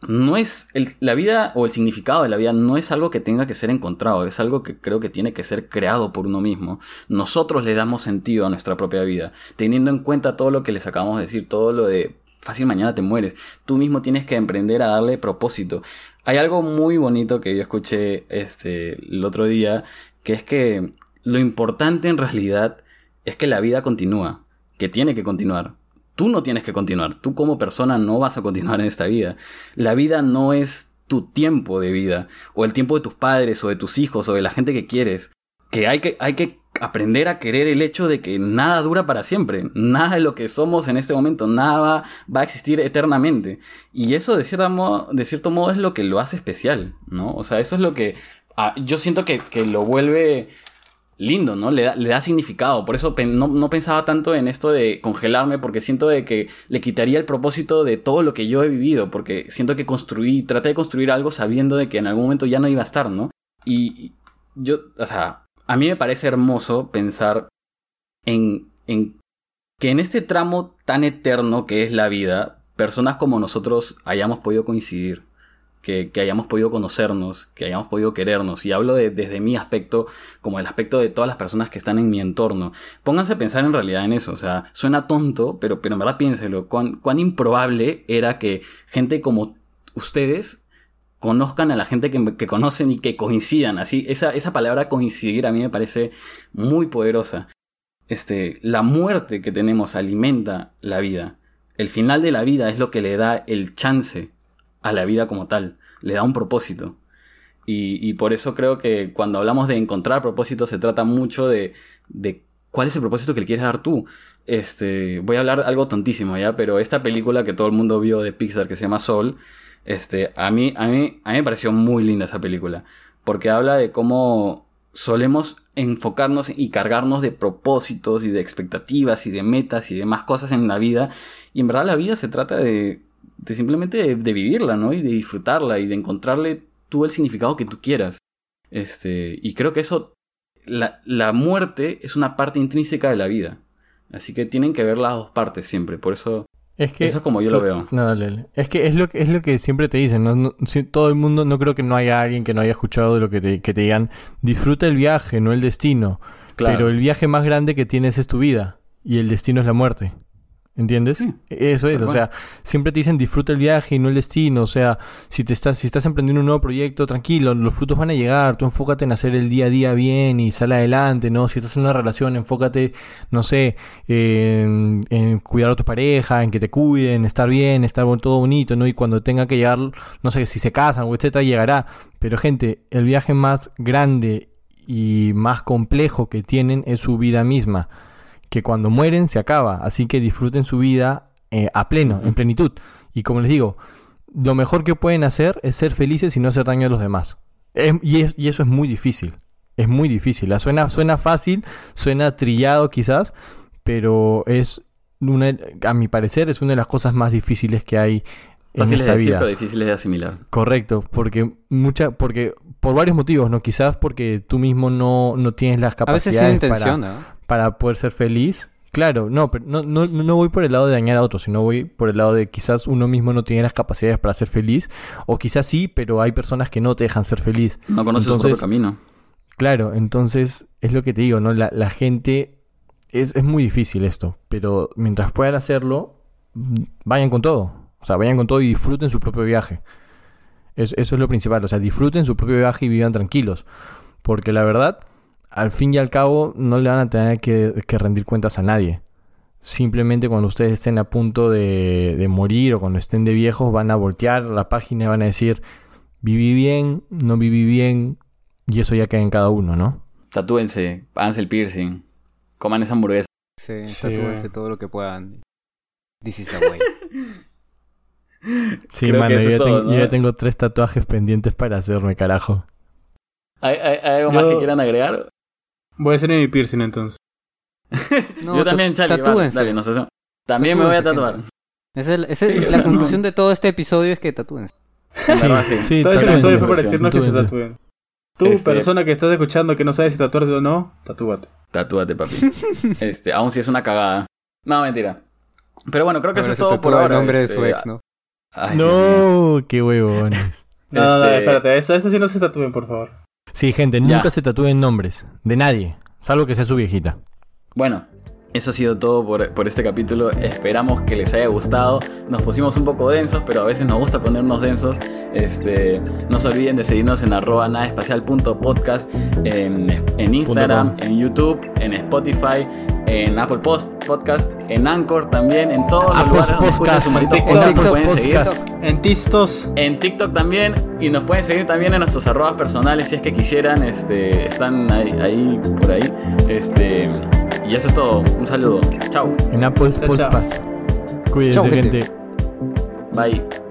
no es la vida o el significado de la vida no es algo que tenga que ser encontrado, es algo que creo que tiene que ser creado por uno mismo. Nosotros le damos sentido a nuestra propia vida, teniendo en cuenta todo lo que les acabamos de decir, todo lo de fácil mañana te mueres. Tú mismo tienes que emprender a darle propósito. Hay algo muy bonito que yo escuché este el otro día, que es que lo importante en realidad es que la vida continúa, que tiene que continuar. Tú no tienes que continuar, tú como persona no vas a continuar en esta vida. La vida no es tu tiempo de vida, o el tiempo de tus padres, o de tus hijos, o de la gente que quieres. Que hay que, hay que aprender a querer el hecho de que nada dura para siempre. Nada de lo que somos en este momento, nada va, va a existir eternamente. Y eso de, modo, de cierto modo es lo que lo hace especial, ¿no? O sea, eso es lo que ah, yo siento que, que lo vuelve lindo, ¿no? Le da, le da significado. Por eso no, no pensaba tanto en esto de congelarme, porque siento de que le quitaría el propósito de todo lo que yo he vivido, porque siento que construí, traté de construir algo sabiendo de que en algún momento ya no iba a estar, ¿no? Y yo, o sea, a mí me parece hermoso pensar en, en que en este tramo tan eterno que es la vida, personas como nosotros hayamos podido coincidir, que, hayamos podido conocernos, que hayamos podido querernos. Y hablo de- desde mi aspecto, como el aspecto de todas las personas que están en mi entorno. Pónganse a pensar en realidad en eso. O sea, suena tonto, pero, pero en verdad piénselo. Cuán, cuán improbable era que gente como ustedes conozcan a la gente que, que conocen y que coincidan. Así, esa, esa palabra coincidir a mí me parece muy poderosa. Este, la muerte que tenemos alimenta la vida. El final de la vida es lo que le da el chance a la vida como tal. Le da un propósito. Y, por eso creo que cuando hablamos de encontrar propósito se trata mucho de, de cuál es el propósito que le quieres dar tú. Este, voy a hablar algo tontísimo ya, pero esta película que todo el mundo vio de Pixar que se llama Soul, este, a mí, a mí, a mí me pareció muy linda esa película. Porque habla de cómo solemos enfocarnos y cargarnos de propósitos y de expectativas y de metas y demás cosas en la vida. Y en verdad la vida se trata de, de simplemente de, de vivirla, ¿no? Y de disfrutarla y de encontrarle tú el significado que tú quieras. Este, y creo que eso, la, la muerte es una parte intrínseca de la vida. Así que tienen que ver las dos partes siempre. Por eso, Es que eso es como yo lo veo. No, dale, dale. Es que es lo que es lo que siempre te dicen, ¿no? No- si- todo el mundo, no creo que no haya alguien que no haya escuchado de lo que te, que te digan, disfruta el viaje, no el destino. Claro. Pero el viaje más grande que tienes es tu vida y el destino es la muerte. ¿Entiendes? Sí, Eso es, o cual. sea, siempre te dicen disfruta el viaje y no el destino, o sea, si te estás si estás emprendiendo un nuevo proyecto, tranquilo, los frutos van a llegar, tú enfócate en hacer el día a día bien y sal adelante, ¿no? Si estás en una relación, enfócate, no sé, en, en cuidar a tu pareja, en que te cuiden, estar bien, estar todo bonito, ¿no? Y cuando tenga que llegar, no sé, si se casan o etcétera, llegará. Pero gente, el viaje más grande y más complejo que tienen es su vida misma que cuando mueren se acaba. Así que disfruten su vida eh, a pleno, en plenitud. Y como les digo, lo mejor que pueden hacer es ser felices y no hacer daño a los demás. Es- y, es- y eso es muy difícil. Es muy difícil. Suena, suena fácil, suena trillado quizás, pero es una, a mi parecer, es una de las cosas más difíciles que hay en Fáciles de decir, vida. pero difíciles de asimilar. Correcto, porque mucha, porque por varios motivos, ¿no? Quizás porque tú mismo no, no tienes las A veces sin capacidades intención, para, ¿no? para poder ser feliz. Claro, no, pero no, no, no voy por el lado de dañar a otros, sino voy por el lado de quizás uno mismo no tiene las capacidades para ser feliz, o quizás sí, pero hay personas que no te dejan ser feliz. No conoces su Entonces- propio camino. Claro, entonces es lo que te digo, ¿no? La, la gente es, es muy difícil esto, pero mientras puedan hacerlo, mm, vayan con todo. O sea, vayan con todo y disfruten su propio viaje. Es- eso es lo principal, o sea, disfruten su propio viaje y vivan tranquilos. Porque la verdad, al fin y al cabo, no le van a tener que, que rendir cuentas a nadie. Simplemente cuando ustedes estén a punto de, de morir o cuando estén de viejos, van a voltear la página y van a decir, viví bien, no viví bien, y eso ya queda en cada uno, ¿no? Tatúense, háganse el piercing, coman esa hamburguesa. Sí, Sí, tatúense bueno. todo lo que puedan. This is the way. Sí, Creo que mano, eso yo, es ya todo, ten- ¿no? yo ya tengo tres tatuajes pendientes para hacerme, carajo. ¿Hay, hay- hay algo más que quieran agregar? Voy a hacer mi piercing entonces. No, Yo también, ta- Charlie. va, tatúense. dale, nos hacemos. También me voy a tatuar. Esa es, el- es Sí, o la sea, conclusión de todo este episodio es que tatúense. Verdad, sí. sí, Todo este episodio fue para tatúense, decirnos que se tatúen. Tú, Este- persona que estás escuchando que no sabes si tatuarse o no, tatúate. Tatúate, papi. Este, aún si es una cagada. No, mentira. Pero bueno, creo que eso es todo por ahora. el nombre este, de su ex, ¿no? Ay, Dios mío. No, qué huevones. No, Este- espérate, eso, eso sí no se tatúen, por favor. Sí, gente, Ya. nunca se tatúen nombres de nadie, salvo que sea su viejita. Bueno, eso ha sido todo por, por este capítulo. Esperamos que les haya gustado. Nos pusimos un poco densos, pero a veces nos gusta ponernos densos. Este, no se olviden de seguirnos en arroba nadaespacial.podcast en, en Instagram, en YouTube, en Spotify, en Apple Post, Podcast, en Anchor también, en todos los lugares donde Podcast, en podcast, TikTok nos pueden seguir. En Tistos. En TikTok también. Y nos pueden seguir también en nuestros arrobas personales si es que quisieran. Este, están ahí, ahí, por ahí. Este, y eso es todo. Un saludo. Chau. En Apple Chao, chao. Podcast. Cuídense, Chao, gente. gente. Bye.